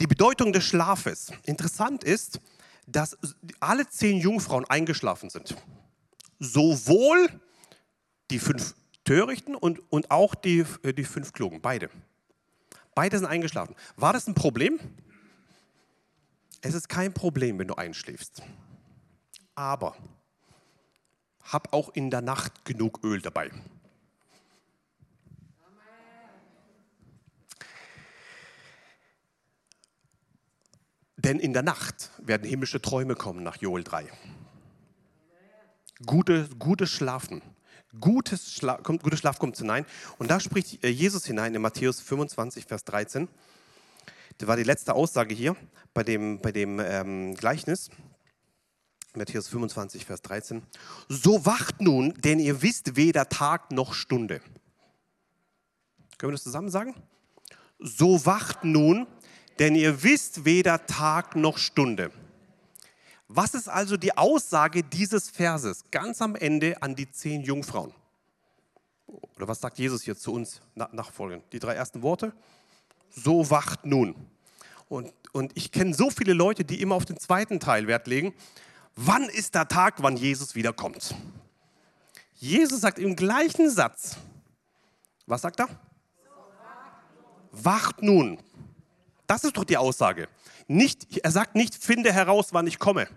Die Bedeutung des Schlafes. Interessant ist, dass alle zehn Jungfrauen eingeschlafen sind. Sowohl die fünf Törichten und, und auch die, äh, die fünf Klugen, beide. Beide sind eingeschlafen. War das ein Problem? Es ist kein Problem, wenn du einschläfst. Aber hab auch in der Nacht genug Öl dabei. Denn in der Nacht werden himmlische Träume kommen nach Joel 3. Gute, gutes Schlafen Gutes Schlaf, kommt, guter Schlaf kommt hinein. Und da spricht äh, Jesus hinein in Matthäus 25, Vers 13. Das war die letzte Aussage hier bei dem, bei dem ähm, Gleichnis. Matthäus 25, Vers 13. So wacht nun, denn ihr wisst weder Tag noch Stunde. Können wir das zusammen sagen? So wacht nun, denn ihr wisst weder Tag noch Stunde. Was ist also die Aussage dieses Verses ganz am Ende an die zehn Jungfrauen? Oder was sagt Jesus hier zu uns nachfolgend? Die drei ersten Worte? So wacht nun. Und, und ich kenne so viele Leute, die immer auf den zweiten Teil Wert legen. Wann ist der Tag, wann Jesus wiederkommt? Jesus sagt im gleichen Satz, was sagt er? Wacht nun. Das ist doch die Aussage. Nicht, er sagt nicht, finde heraus, wann ich komme.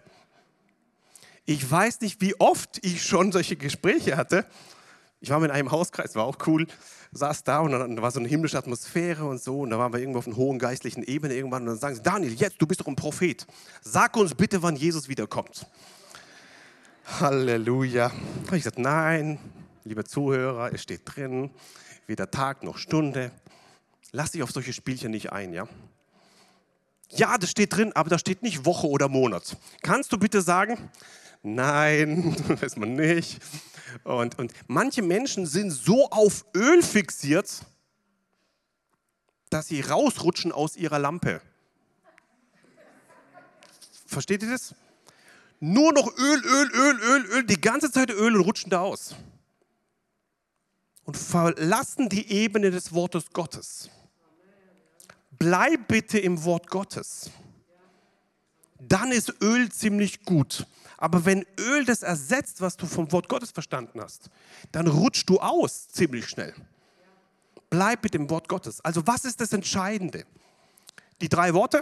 Ich weiß nicht, wie oft ich schon solche Gespräche hatte. Ich war mit einem Hauskreis, war auch cool, saß da und dann war so eine himmlische Atmosphäre und so. Und da waren wir irgendwo auf einer hohen geistlichen Ebene irgendwann. Und dann sagen sie: Daniel, jetzt, du bist doch ein Prophet. Sag uns bitte, wann Jesus wiederkommt. Halleluja. Habe ich gesagt: Nein, liebe Zuhörer, es steht drin, weder Tag noch Stunde. Lass dich auf solche Spielchen nicht ein, ja? Ja, das steht drin, aber da steht nicht Woche oder Monat. Kannst du bitte sagen? Nein, *laughs* weiß man nicht. Und, und manche Menschen sind so auf Öl fixiert, dass sie rausrutschen aus ihrer Lampe. Versteht ihr das? Nur noch Öl, Öl, Öl, Öl, Öl, die ganze Zeit Öl und rutschen da aus. Und verlassen die Ebene des Wortes Gottes bleib bitte im Wort Gottes. Dann ist Öl ziemlich gut. Aber wenn Öl das ersetzt, was du vom Wort Gottes verstanden hast, dann rutschst du aus ziemlich schnell. Bleib mit dem Wort Gottes. Also was ist das Entscheidende? die drei Worte?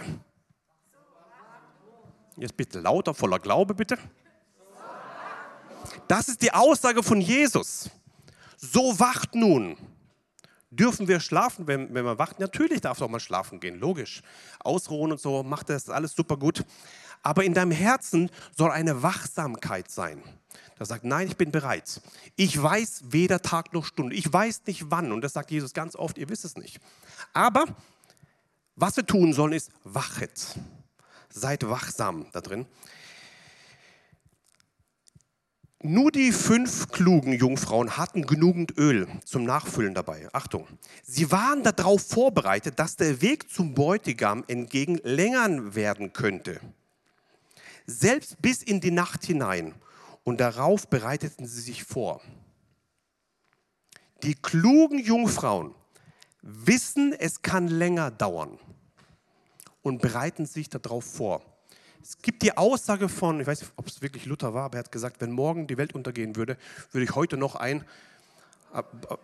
Jetzt bitte lauter, voller Glaube bitte. Das ist die Aussage von Jesus. So wacht nun. Dürfen wir schlafen, wenn, wenn man wacht? Natürlich darf doch mal schlafen gehen, logisch. Ausruhen und so, macht das alles super gut. Aber in deinem Herzen soll eine Wachsamkeit sein. Da sagt, nein, ich bin bereit. Ich weiß weder Tag noch Stunde. Ich weiß nicht wann. Und das sagt Jesus ganz oft, ihr wisst es nicht. Aber was wir tun sollen, ist wachet. Seid wachsam da drin. Nur die fünf klugen Jungfrauen hatten genügend Öl zum Nachfüllen dabei. Achtung, sie waren darauf vorbereitet, dass der Weg zum Bräutigam entgegen längern werden könnte. Selbst bis in die Nacht hinein. Und darauf bereiteten sie sich vor. Die klugen Jungfrauen wissen, es kann länger dauern und bereiten sich darauf vor. Es gibt die Aussage von, ich weiß nicht, ob es wirklich Luther war, aber er hat gesagt, wenn morgen die Welt untergehen würde, würde ich heute noch ein,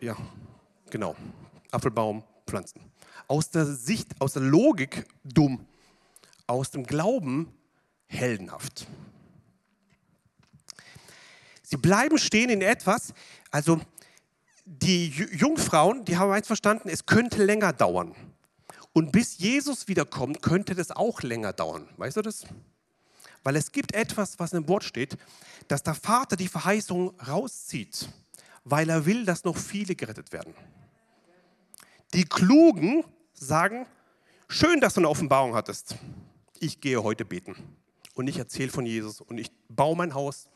ja, genau, Apfelbaum pflanzen. Aus der Sicht, aus der Logik dumm, aus dem Glauben heldenhaft. Sie bleiben stehen in etwas, also die Jungfrauen, die haben eins verstanden, es könnte länger dauern. Und bis Jesus wiederkommt, könnte das auch länger dauern. Weißt du das? Weil es gibt etwas, was im Wort steht, dass der Vater die Verheißung rauszieht, weil er will, dass noch viele gerettet werden. Die Klugen sagen, schön, dass du eine Offenbarung hattest. Ich gehe heute beten und ich erzähle von Jesus und ich baue mein Haus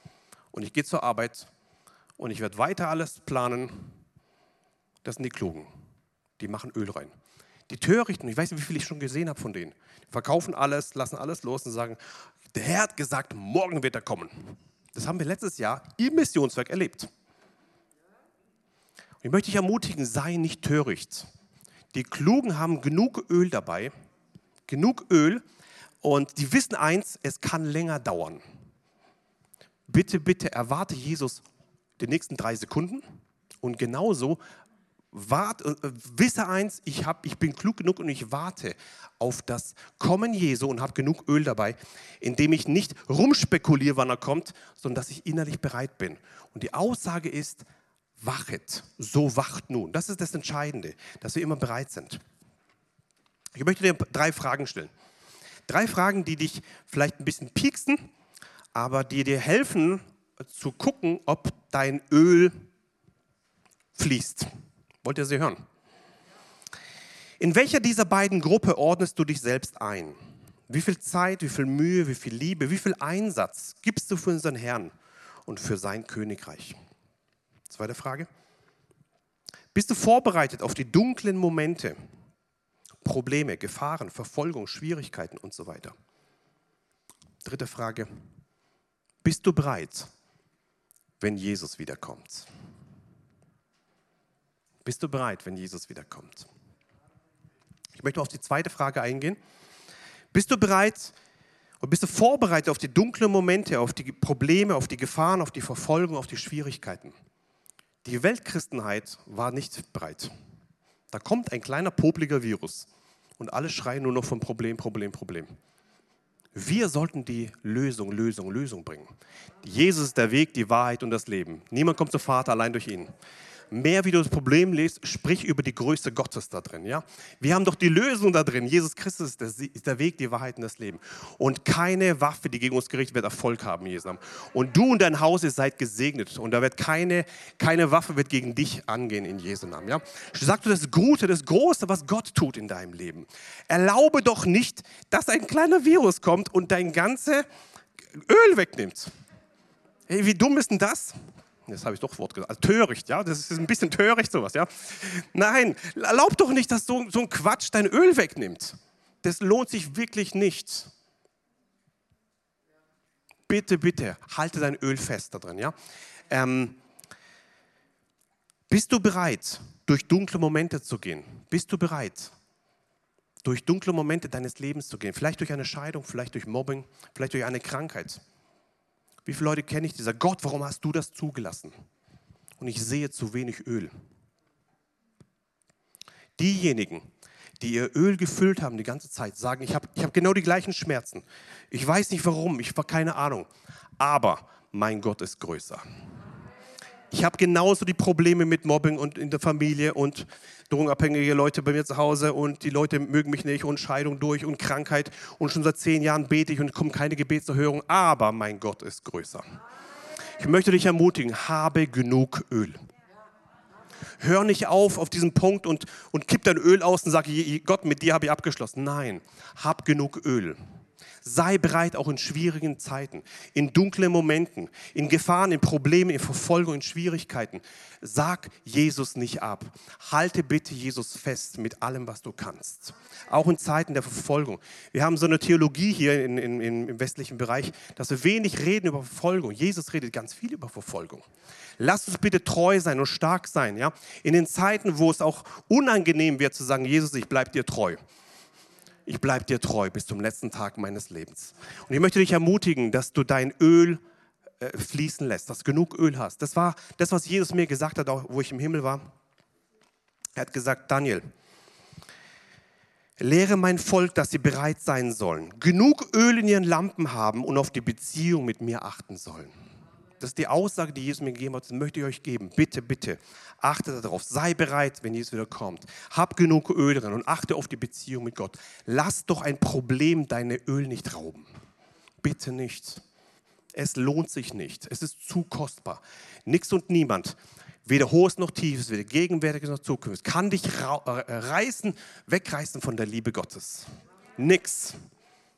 und ich gehe zur Arbeit und ich werde weiter alles planen. Das sind die Klugen. Die machen Öl rein. Die Törichten, ich weiß nicht, wie viel ich schon gesehen habe von denen, verkaufen alles, lassen alles los und sagen, der Herr hat gesagt, morgen wird er kommen. Das haben wir letztes Jahr im Missionswerk erlebt. Und ich möchte dich ermutigen, sei nicht töricht. Die Klugen haben genug Öl dabei, genug Öl und die wissen eins, es kann länger dauern. Bitte, bitte erwarte Jesus die nächsten drei Sekunden und genauso Wart, äh, wisse eins, ich, hab, ich bin klug genug und ich warte auf das Kommen Jesu und habe genug Öl dabei, indem ich nicht rumspekuliere, wann er kommt, sondern dass ich innerlich bereit bin. Und die Aussage ist, wachet, so wacht nun. Das ist das Entscheidende, dass wir immer bereit sind. Ich möchte dir drei Fragen stellen. Drei Fragen, die dich vielleicht ein bisschen pieksen, aber die dir helfen zu gucken, ob dein Öl fließt. Wollt ihr sie hören? In welcher dieser beiden Gruppen ordnest du dich selbst ein? Wie viel Zeit, wie viel Mühe, wie viel Liebe, wie viel Einsatz gibst du für unseren Herrn und für sein Königreich? Zweite Frage. Bist du vorbereitet auf die dunklen Momente, Probleme, Gefahren, Verfolgung, Schwierigkeiten und so weiter? Dritte Frage. Bist du bereit, wenn Jesus wiederkommt? Bist du bereit, wenn Jesus wiederkommt? Ich möchte auf die zweite Frage eingehen. Bist du bereit und bist du vorbereitet auf die dunklen Momente, auf die Probleme, auf die Gefahren, auf die Verfolgung, auf die Schwierigkeiten? Die Weltchristenheit war nicht bereit. Da kommt ein kleiner popliger Virus und alle schreien nur noch vom Problem, Problem, Problem. Wir sollten die Lösung, Lösung, Lösung bringen. Jesus ist der Weg, die Wahrheit und das Leben. Niemand kommt zum Vater allein durch ihn mehr wie du das Problem liest, sprich über die Größe Gottes da drin. Ja? Wir haben doch die Lösung da drin. Jesus Christus ist der, Weg, die Wahrheit und das Leben. Und keine Waffe, die gegen uns gerichtet wird, Erfolg haben, Jesus. Und du und dein Haus, ihr seid gesegnet. Und da wird keine, keine Waffe wird gegen dich angehen in Jesu Namen. Ja? Sag du das Gute, das Große, was Gott tut in deinem Leben. Erlaube doch nicht, dass ein kleiner Virus kommt und dein ganze Öl wegnimmt. Hey, wie dumm ist denn das? Jetzt habe ich doch Wort gesagt. Also, töricht, ja. Das ist ein bisschen töricht, sowas, ja. Nein, erlaub doch nicht, dass so, so ein Quatsch dein Öl wegnimmt. Das lohnt sich wirklich nicht. Bitte, bitte, halte dein Öl fest da drin, ja. Ähm, bist du bereit, durch dunkle Momente zu gehen? Bist du bereit, durch dunkle Momente deines Lebens zu gehen? Vielleicht durch eine Scheidung, vielleicht durch Mobbing, vielleicht durch eine Krankheit. Wie viele Leute kenne ich, die sagen, Gott, warum hast du das zugelassen? Und ich sehe zu wenig Öl. Diejenigen, die ihr Öl gefüllt haben die ganze Zeit, sagen, ich habe ich hab genau die gleichen Schmerzen. Ich weiß nicht warum, ich habe keine Ahnung. Aber mein Gott ist größer. Ich habe genauso die Probleme mit Mobbing und in der Familie und drogenabhängige Leute bei mir zu Hause und die Leute mögen mich nicht und Scheidung durch und Krankheit und schon seit zehn Jahren bete ich und kommt keine Gebetserhörung, aber mein Gott ist größer. Ich möchte dich ermutigen, habe genug Öl. Hör nicht auf auf diesen Punkt und, und kipp dein Öl aus und sag, Gott, mit dir habe ich abgeschlossen. Nein, hab genug Öl. Sei bereit, auch in schwierigen Zeiten, in dunklen Momenten, in Gefahren, in Problemen, in Verfolgung, in Schwierigkeiten. Sag Jesus nicht ab. Halte bitte Jesus fest mit allem, was du kannst. Auch in Zeiten der Verfolgung. Wir haben so eine Theologie hier in, in, im westlichen Bereich, dass wir wenig reden über Verfolgung. Jesus redet ganz viel über Verfolgung. Lass uns bitte treu sein und stark sein. Ja? In den Zeiten, wo es auch unangenehm wird zu sagen, Jesus, ich bleibe dir treu ich bleibe dir treu bis zum letzten Tag meines Lebens. Und ich möchte dich ermutigen, dass du dein Öl äh, fließen lässt, dass du genug Öl hast. Das war das, was Jesus mir gesagt hat, auch wo ich im Himmel war. Er hat gesagt, Daniel, lehre mein Volk, dass sie bereit sein sollen, genug Öl in ihren Lampen haben und auf die Beziehung mit mir achten sollen. Das ist die Aussage, die Jesus mir gegeben hat. Das möchte ich euch geben. Bitte, bitte, achte darauf. Sei bereit, wenn Jesus wieder kommt. Hab genug Öl drin und achte auf die Beziehung mit Gott. Lass doch ein Problem deine Öl nicht rauben. Bitte nicht. Es lohnt sich nicht. Es ist zu kostbar. Nix und niemand, weder hohes noch tiefes, weder gegenwärtiges noch zukünftiges, kann dich äh, reißen, wegreißen von der Liebe Gottes. Nix.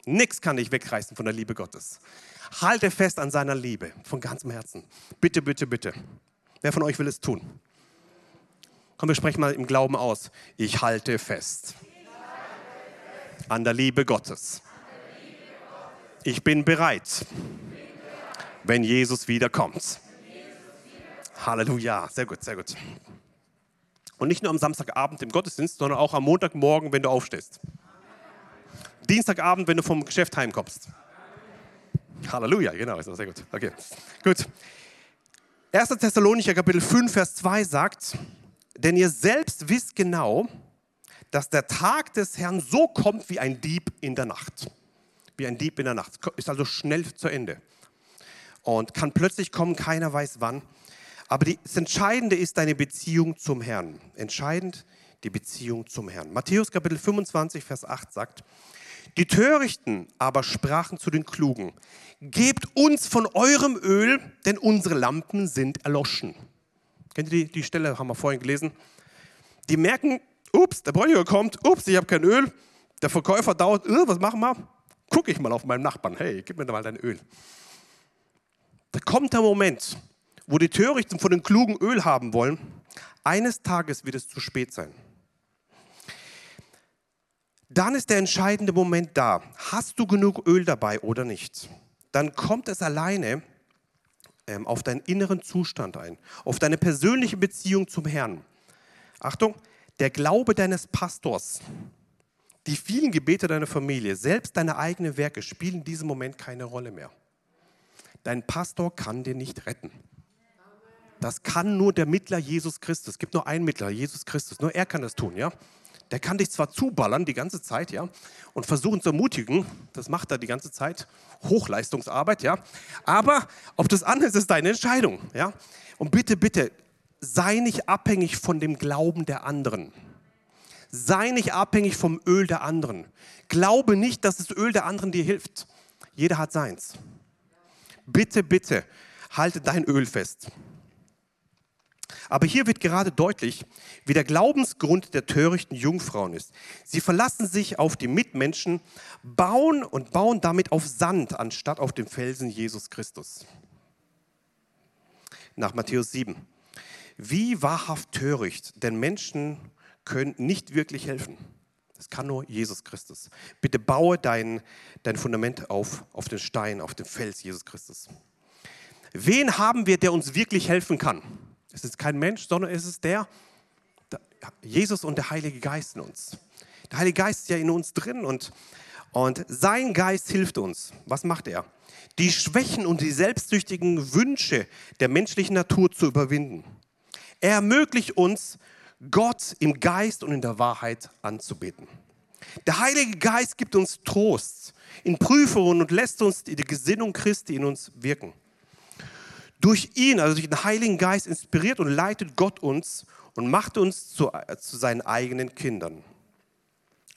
Nix kann dich wegreißen von der Liebe Gottes. Halte fest an seiner Liebe von ganzem Herzen. Bitte, bitte, bitte. Wer von euch will es tun? Komm, wir sprechen mal im Glauben aus. Ich halte fest an der Liebe Gottes. Ich bin bereit, wenn Jesus wiederkommt. Halleluja. Sehr gut, sehr gut. Und nicht nur am Samstagabend im Gottesdienst, sondern auch am Montagmorgen, wenn du aufstehst. Dienstagabend, wenn du vom Geschäft heimkommst. Halleluja, genau, ist sehr gut. Okay, gut. 1. Thessalonicher Kapitel 5, Vers 2 sagt, denn ihr selbst wisst genau, dass der Tag des Herrn so kommt wie ein Dieb in der Nacht. Wie ein Dieb in der Nacht. Ist also schnell zu Ende. Und kann plötzlich kommen, keiner weiß wann. Aber das Entscheidende ist deine Beziehung zum Herrn. Entscheidend die Beziehung zum Herrn. Matthäus Kapitel 25, Vers 8 sagt, die Törichten aber sprachen zu den Klugen, gebt uns von eurem Öl, denn unsere Lampen sind erloschen. Kennt ihr die, die Stelle, haben wir vorhin gelesen? Die merken, ups, der Bräucher kommt, ups, ich habe kein Öl. Der Verkäufer dauert, äh, was machen wir? Gucke ich mal auf meinen Nachbarn, hey, gib mir da mal dein Öl. Da kommt der Moment, wo die Törichten von den Klugen Öl haben wollen. Eines Tages wird es zu spät sein. Dann ist der entscheidende Moment da. Hast du genug Öl dabei oder nicht? Dann kommt es alleine ähm, auf deinen inneren Zustand ein, auf deine persönliche Beziehung zum Herrn. Achtung, der Glaube deines Pastors, die vielen Gebete deiner Familie, selbst deine eigenen Werke spielen in diesem Moment keine Rolle mehr. Dein Pastor kann dir nicht retten. Das kann nur der Mittler Jesus Christus. Es gibt nur einen Mittler, Jesus Christus. Nur er kann das tun, ja? Der kann dich zwar zuballern die ganze Zeit, ja, und versuchen zu ermutigen, das macht er die ganze Zeit, Hochleistungsarbeit, ja, aber ob das andere ist, ist deine Entscheidung, ja. Und bitte, bitte, sei nicht abhängig von dem Glauben der anderen. Sei nicht abhängig vom Öl der anderen. Glaube nicht, dass das Öl der anderen dir hilft. Jeder hat seins. Bitte, bitte, halte dein Öl fest. Aber hier wird gerade deutlich, wie der Glaubensgrund der törichten Jungfrauen ist. Sie verlassen sich auf die Mitmenschen, bauen und bauen damit auf Sand anstatt auf dem Felsen Jesus Christus. Nach Matthäus 7. Wie wahrhaft töricht, denn Menschen können nicht wirklich helfen. Das kann nur Jesus Christus. Bitte baue dein, dein Fundament auf, auf den Stein, auf den Fels Jesus Christus. Wen haben wir, der uns wirklich helfen kann? Es ist kein Mensch, sondern es ist der, Jesus und der Heilige Geist in uns. Der Heilige Geist ist ja in uns drin und, und sein Geist hilft uns. Was macht er? Die Schwächen und die selbstsüchtigen Wünsche der menschlichen Natur zu überwinden. Er ermöglicht uns, Gott im Geist und in der Wahrheit anzubeten. Der Heilige Geist gibt uns Trost in Prüfungen und lässt uns die Gesinnung Christi in uns wirken. Durch ihn, also durch den Heiligen Geist, inspiriert und leitet Gott uns und macht uns zu, zu seinen eigenen Kindern.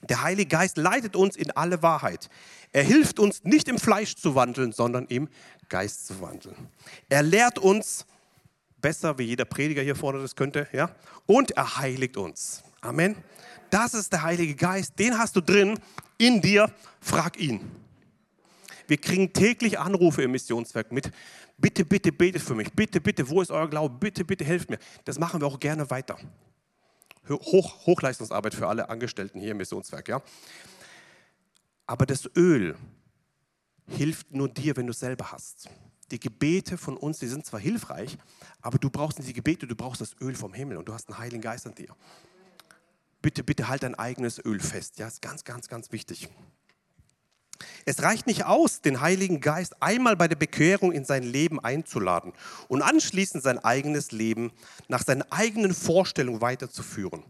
Der Heilige Geist leitet uns in alle Wahrheit. Er hilft uns nicht im Fleisch zu wandeln, sondern im Geist zu wandeln. Er lehrt uns besser, wie jeder Prediger hier vorne das könnte, ja, und er heiligt uns. Amen. Das ist der Heilige Geist, den hast du drin in dir, frag ihn. Wir kriegen täglich Anrufe im Missionswerk mit, bitte, bitte betet für mich, bitte, bitte, wo ist euer Glaube, bitte, bitte helft mir. Das machen wir auch gerne weiter. Hoch, Hochleistungsarbeit für alle Angestellten hier im Missionswerk. Ja? Aber das Öl hilft nur dir, wenn du es selber hast. Die Gebete von uns, die sind zwar hilfreich, aber du brauchst nicht die Gebete, du brauchst das Öl vom Himmel und du hast einen Heiligen Geist an dir. Bitte, bitte halt dein eigenes Öl fest. Ja, ist ganz, ganz, ganz wichtig. Es reicht nicht aus, den Heiligen Geist einmal bei der Bekehrung in sein Leben einzuladen und anschließend sein eigenes Leben nach seinen eigenen Vorstellungen weiterzuführen.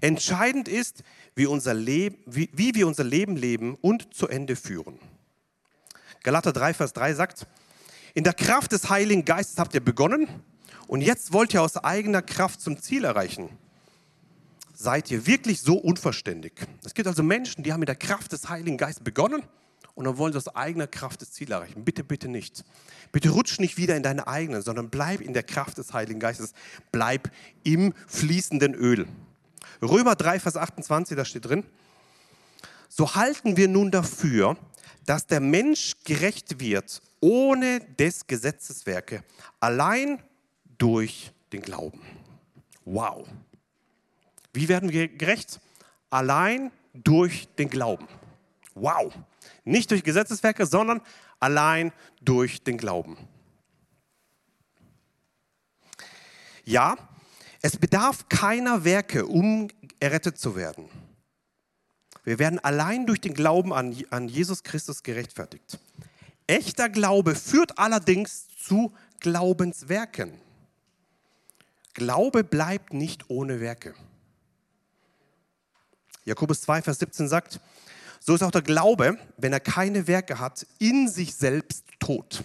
Entscheidend ist, wie, unser Leben, wie, wie wir unser Leben leben und zu Ende führen. Galater 3, Vers 3 sagt, in der Kraft des Heiligen Geistes habt ihr begonnen und jetzt wollt ihr aus eigener Kraft zum Ziel erreichen. Seid ihr wirklich so unverständig? Es gibt also Menschen, die haben mit der Kraft des Heiligen Geistes begonnen und dann wollen sie aus eigener Kraft das Ziel erreichen. Bitte, bitte nicht. Bitte rutsch nicht wieder in deine eigene, sondern bleib in der Kraft des Heiligen Geistes. Bleib im fließenden Öl. Römer 3, Vers 28, da steht drin, so halten wir nun dafür, dass der Mensch gerecht wird ohne des Gesetzeswerke, allein durch den Glauben. Wow. Wie werden wir gerecht? Allein durch den Glauben. Wow. Nicht durch Gesetzeswerke, sondern allein durch den Glauben. Ja, es bedarf keiner Werke, um errettet zu werden. Wir werden allein durch den Glauben an, an Jesus Christus gerechtfertigt. Echter Glaube führt allerdings zu Glaubenswerken. Glaube bleibt nicht ohne Werke. Jakobus 2, Vers 17 sagt, so ist auch der Glaube, wenn er keine Werke hat, in sich selbst tot.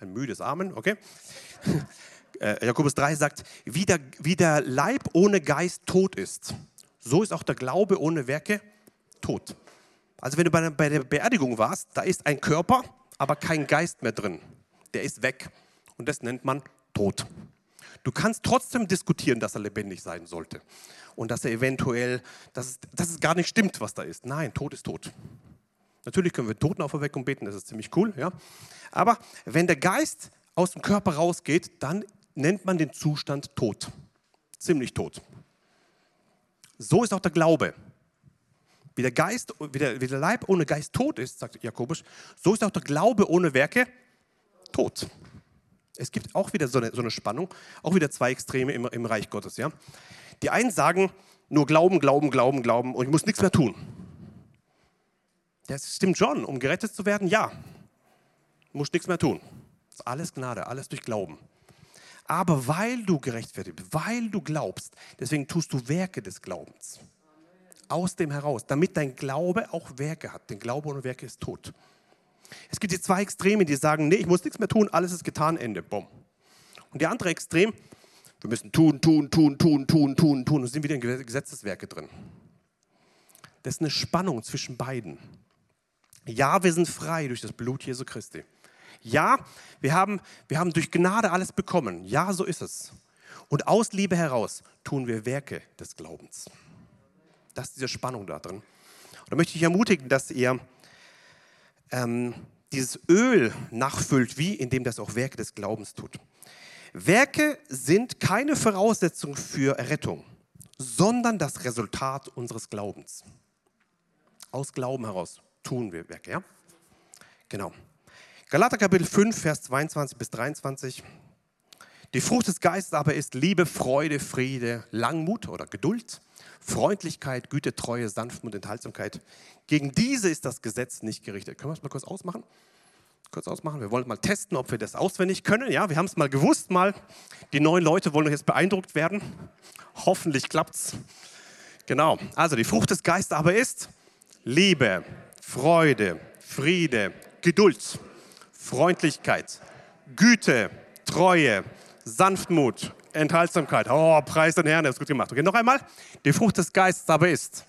Ein müdes Amen, okay? Äh, Jakobus 3 sagt, wie der, wie der Leib ohne Geist tot ist, so ist auch der Glaube ohne Werke tot. Also wenn du bei, bei der Beerdigung warst, da ist ein Körper, aber kein Geist mehr drin. Der ist weg. Und das nennt man tot. Du kannst trotzdem diskutieren, dass er lebendig sein sollte und dass er eventuell, dass es, dass es gar nicht stimmt, was da ist. Nein, Tod ist tot. Natürlich können wir Totenauferweckung beten, das ist ziemlich cool, ja. Aber wenn der Geist aus dem Körper rausgeht, dann nennt man den Zustand tot. Ziemlich tot. So ist auch der Glaube. Wie der Geist, wie der, wie der Leib ohne Geist tot ist, sagt Jakobus, so ist auch der Glaube ohne Werke tot. Es gibt auch wieder so eine, so eine Spannung, auch wieder zwei Extreme im, im Reich Gottes. Ja? Die einen sagen, nur Glauben, Glauben, Glauben, Glauben und ich muss nichts mehr tun. Das stimmt schon, um gerettet zu werden, ja. Du musst nichts mehr tun. Das ist alles Gnade, alles durch Glauben. Aber weil du gerechtfertigt bist, weil du glaubst, deswegen tust du Werke des Glaubens. Aus dem heraus, damit dein Glaube auch Werke hat. Denn Glaube ohne Werke ist tot. Es gibt die zwei Extreme, die sagen, nee, ich muss nichts mehr tun, alles ist getan, Ende. Bumm. Und die andere Extrem, wir müssen tun, tun, tun, tun, tun, tun, tun. Und sind wieder in Gesetzeswerke drin. Das ist eine Spannung zwischen beiden. Ja, wir sind frei durch das Blut Jesu Christi. Ja, wir haben, wir haben durch Gnade alles bekommen. Ja, so ist es. Und aus Liebe heraus tun wir Werke des Glaubens. Das ist diese Spannung da drin. Und da möchte ich ermutigen, dass ihr ähm, dieses Öl nachfüllt, wie indem das auch Werke des Glaubens tut. Werke sind keine Voraussetzung für Errettung, sondern das Resultat unseres Glaubens. Aus Glauben heraus tun wir Werke, ja? Genau. Galater Kapitel 5, Vers 22 bis 23. Die Frucht des Geistes aber ist Liebe, Freude, Friede, Langmut oder Geduld, Freundlichkeit, Güte, Treue, Sanftmut, Enthaltsamkeit. Gegen diese ist das Gesetz nicht gerichtet. Können wir das mal kurz ausmachen? kurz ausmachen. Wir wollen mal testen, ob wir das auswendig können. Ja, wir haben es mal gewusst, mal. Die neuen Leute wollen jetzt beeindruckt werden. Hoffentlich klappt's. Genau. Also die Frucht des Geistes aber ist Liebe, Freude, Friede, Geduld, Freundlichkeit, Güte, Treue, Sanftmut, Enthaltsamkeit. Oh, preis den Herrn, er ist gut gemacht. Okay, noch einmal. Die Frucht des Geistes aber ist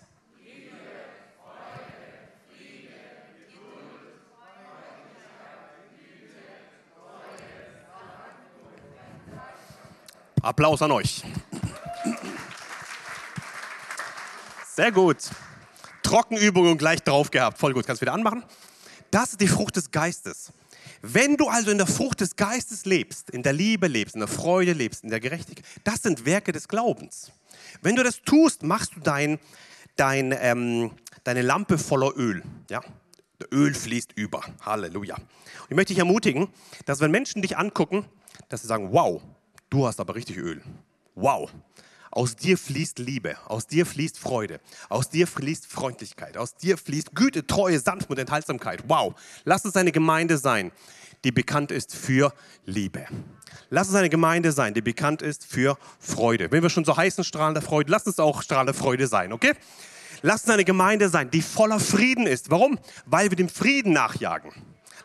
Applaus an euch. Sehr gut. Trockenübungen gleich drauf gehabt. Voll gut. Kannst du wieder anmachen? Das ist die Frucht des Geistes. Wenn du also in der Frucht des Geistes lebst, in der Liebe lebst, in der Freude lebst, in der Gerechtigkeit, das sind Werke des Glaubens. Wenn du das tust, machst du dein, dein, ähm, deine Lampe voller Öl. Ja? Der Öl fließt über. Halleluja. Und ich möchte dich ermutigen, dass wenn Menschen dich angucken, dass sie sagen, wow, Du hast aber richtig Öl. Wow. Aus dir fließt Liebe, aus dir fließt Freude, aus dir fließt Freundlichkeit, aus dir fließt Güte, Treue, Sanftmut, Enthaltsamkeit. Wow. Lass es eine Gemeinde sein, die bekannt ist für Liebe. Lass es eine Gemeinde sein, die bekannt ist für Freude. Wenn wir schon so heißen, strahlender Freude, lass es auch strahlende Freude sein, okay? Lass es eine Gemeinde sein, die voller Frieden ist. Warum? Weil wir dem Frieden nachjagen.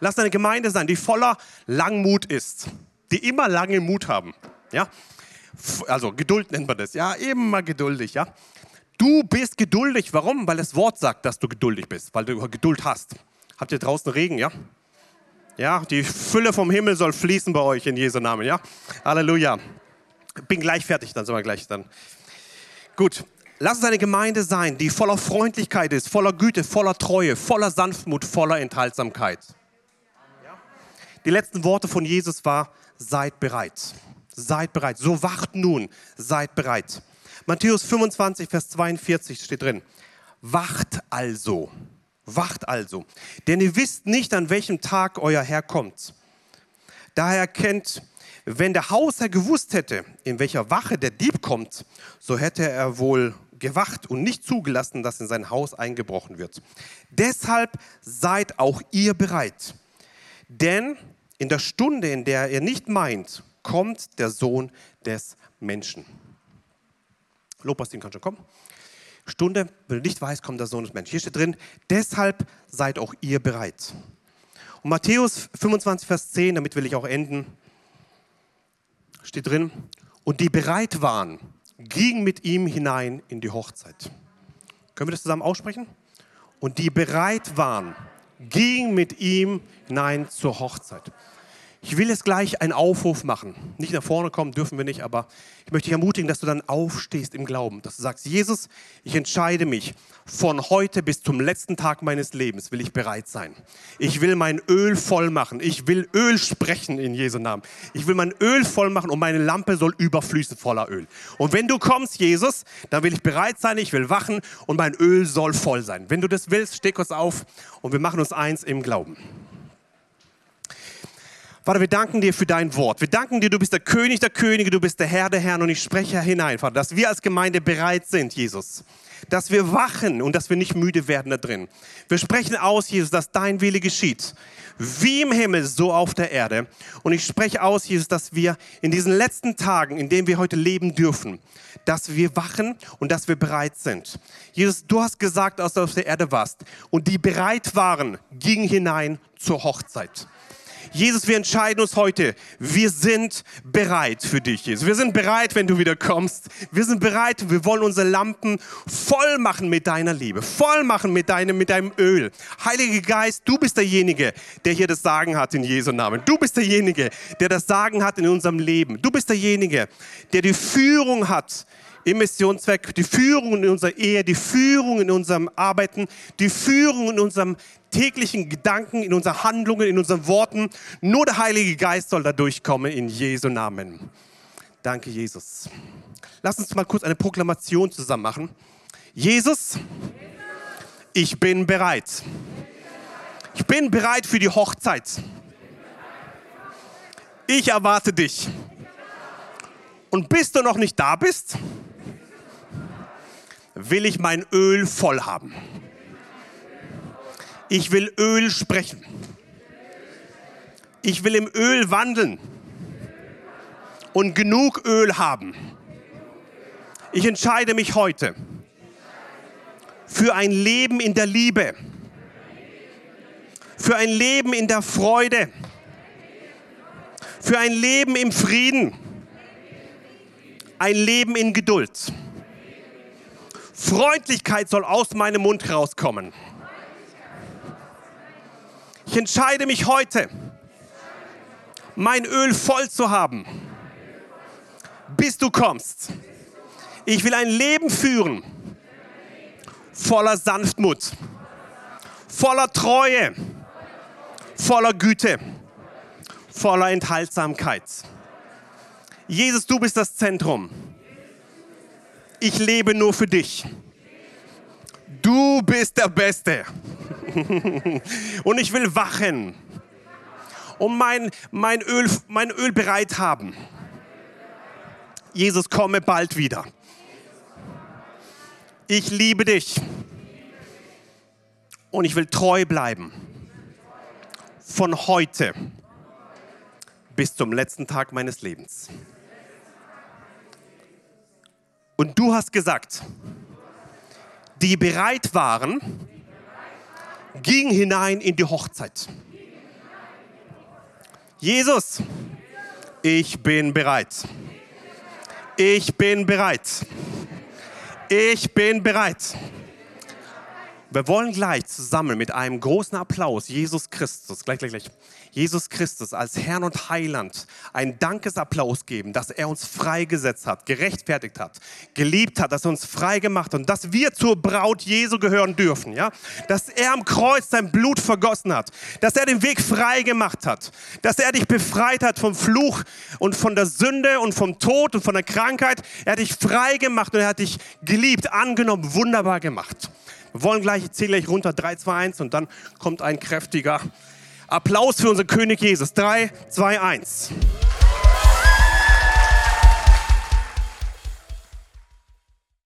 Lass es eine Gemeinde sein, die voller Langmut ist, die immer lange Mut haben. Ja? Also Geduld nennt man das. Ja, immer geduldig. Ja? Du bist geduldig. Warum? Weil das Wort sagt, dass du geduldig bist, weil du Geduld hast. Habt ihr draußen Regen, ja? Ja, die Fülle vom Himmel soll fließen bei euch in Jesu Namen, ja? Halleluja. Bin gleich fertig, dann sind wir gleich dann. Gut, lass es eine Gemeinde sein, die voller Freundlichkeit ist, voller Güte, voller Treue, voller Sanftmut, voller Enthaltsamkeit. Die letzten Worte von Jesus war, seid bereit. Seid bereit. So wacht nun, seid bereit. Matthäus 25, Vers 42 steht drin. Wacht also. Wacht also. Denn ihr wisst nicht, an welchem Tag euer Herr kommt. Daher kennt, wenn der Hausherr gewusst hätte, in welcher Wache der Dieb kommt, so hätte er wohl gewacht und nicht zugelassen, dass in sein Haus eingebrochen wird. Deshalb seid auch ihr bereit. Denn in der Stunde, in der ihr nicht meint, kommt der Sohn des Menschen. Lobpreisteam kann schon kommen. Stunde, wenn du nicht weißt, kommt der Sohn des Menschen. Hier steht drin, deshalb seid auch ihr bereit. Und Matthäus 25, Vers 10, damit will ich auch enden, steht drin, und die bereit waren, gingen mit ihm hinein in die Hochzeit. Können wir das zusammen aussprechen? Und die bereit waren, gingen mit ihm hinein zur Hochzeit. Ich will jetzt gleich einen Aufruf machen. Nicht nach vorne kommen dürfen wir nicht, aber ich möchte dich ermutigen, dass du dann aufstehst im Glauben, dass du sagst, Jesus, ich entscheide mich, von heute bis zum letzten Tag meines Lebens will ich bereit sein. Ich will mein Öl voll machen. Ich will Öl sprechen in Jesu Namen. Ich will mein Öl voll machen und meine Lampe soll überfließen voller Öl. Und wenn du kommst, Jesus, dann will ich bereit sein, ich will wachen und mein Öl soll voll sein. Wenn du das willst, steh kurz auf und wir machen uns eins im Glauben. Vater, wir danken dir für dein Wort. Wir danken dir, du bist der König der Könige, du bist der Herr der Herren und ich spreche hinein, Vater, dass wir als Gemeinde bereit sind, Jesus. Dass wir wachen und dass wir nicht müde werden da drin. Wir sprechen aus, Jesus, dass dein Wille geschieht. Wie im Himmel, so auf der Erde. Und ich spreche aus, Jesus, dass wir in diesen letzten Tagen, in denen wir heute leben dürfen, dass wir wachen und dass wir bereit sind. Jesus, du hast gesagt, als du auf der Erde warst, und die bereit waren, gingen hinein zur Hochzeit. Jesus, wir entscheiden uns heute, wir sind bereit für dich, Jesus. Wir sind bereit, wenn du wieder kommst. Wir sind bereit wir wollen unsere Lampen voll machen mit deiner Liebe, voll machen mit deinem, mit deinem Öl. Heiliger Geist, du bist derjenige, der hier das Sagen hat in Jesu Namen. Du bist derjenige, der das Sagen hat in unserem Leben. Du bist derjenige, der die Führung hat im Missionszweck, die Führung in unserer Ehe, die Führung in unserem Arbeiten, die Führung in unserem täglichen Gedanken, in unseren Handlungen, in unseren Worten. Nur der Heilige Geist soll da durchkommen in Jesu Namen. Danke, Jesus. Lass uns mal kurz eine Proklamation zusammen machen. Jesus, ich bin bereit. Ich bin bereit für die Hochzeit. Ich erwarte dich. Und bis du noch nicht da bist, will ich mein Öl voll haben. Ich will Öl sprechen. Ich will im Öl wandeln und genug Öl haben. Ich entscheide mich heute für ein Leben in der Liebe, für ein Leben in der Freude, für ein Leben im Frieden, ein Leben in Geduld. Freundlichkeit soll aus meinem Mund rauskommen. Ich entscheide mich heute, mein Öl voll zu haben, bis du kommst. Ich will ein Leben führen voller Sanftmut, voller Treue, voller Güte, voller Enthaltsamkeit. Jesus, du bist das Zentrum. Ich lebe nur für dich. Du bist der Beste. *laughs* Und ich will wachen und mein, mein, Öl, mein Öl bereit haben. Jesus, komme bald wieder. Ich liebe dich. Und ich will treu bleiben. Von heute bis zum letzten Tag meines Lebens. Und du hast gesagt, die bereit waren, gingen hinein in die Hochzeit. Jesus, ich bin bereit. Ich bin bereit. Ich bin bereit. Wir wollen gleich zusammen mit einem großen Applaus Jesus Christus, gleich, gleich, gleich, Jesus Christus als Herrn und Heiland einen Dankesapplaus geben, dass er uns freigesetzt hat, gerechtfertigt hat, geliebt hat, dass er uns frei gemacht hat und dass wir zur Braut Jesu gehören dürfen, ja? Dass er am Kreuz sein Blut vergossen hat, dass er den Weg frei gemacht hat, dass er dich befreit hat vom Fluch und von der Sünde und vom Tod und von der Krankheit. Er hat dich frei gemacht und er hat dich geliebt, angenommen, wunderbar gemacht. Wir wollen gleich, ich zähle gleich runter, 3, 2, 1 und dann kommt ein kräftiger Applaus für unseren König Jesus. 3, 2, 1.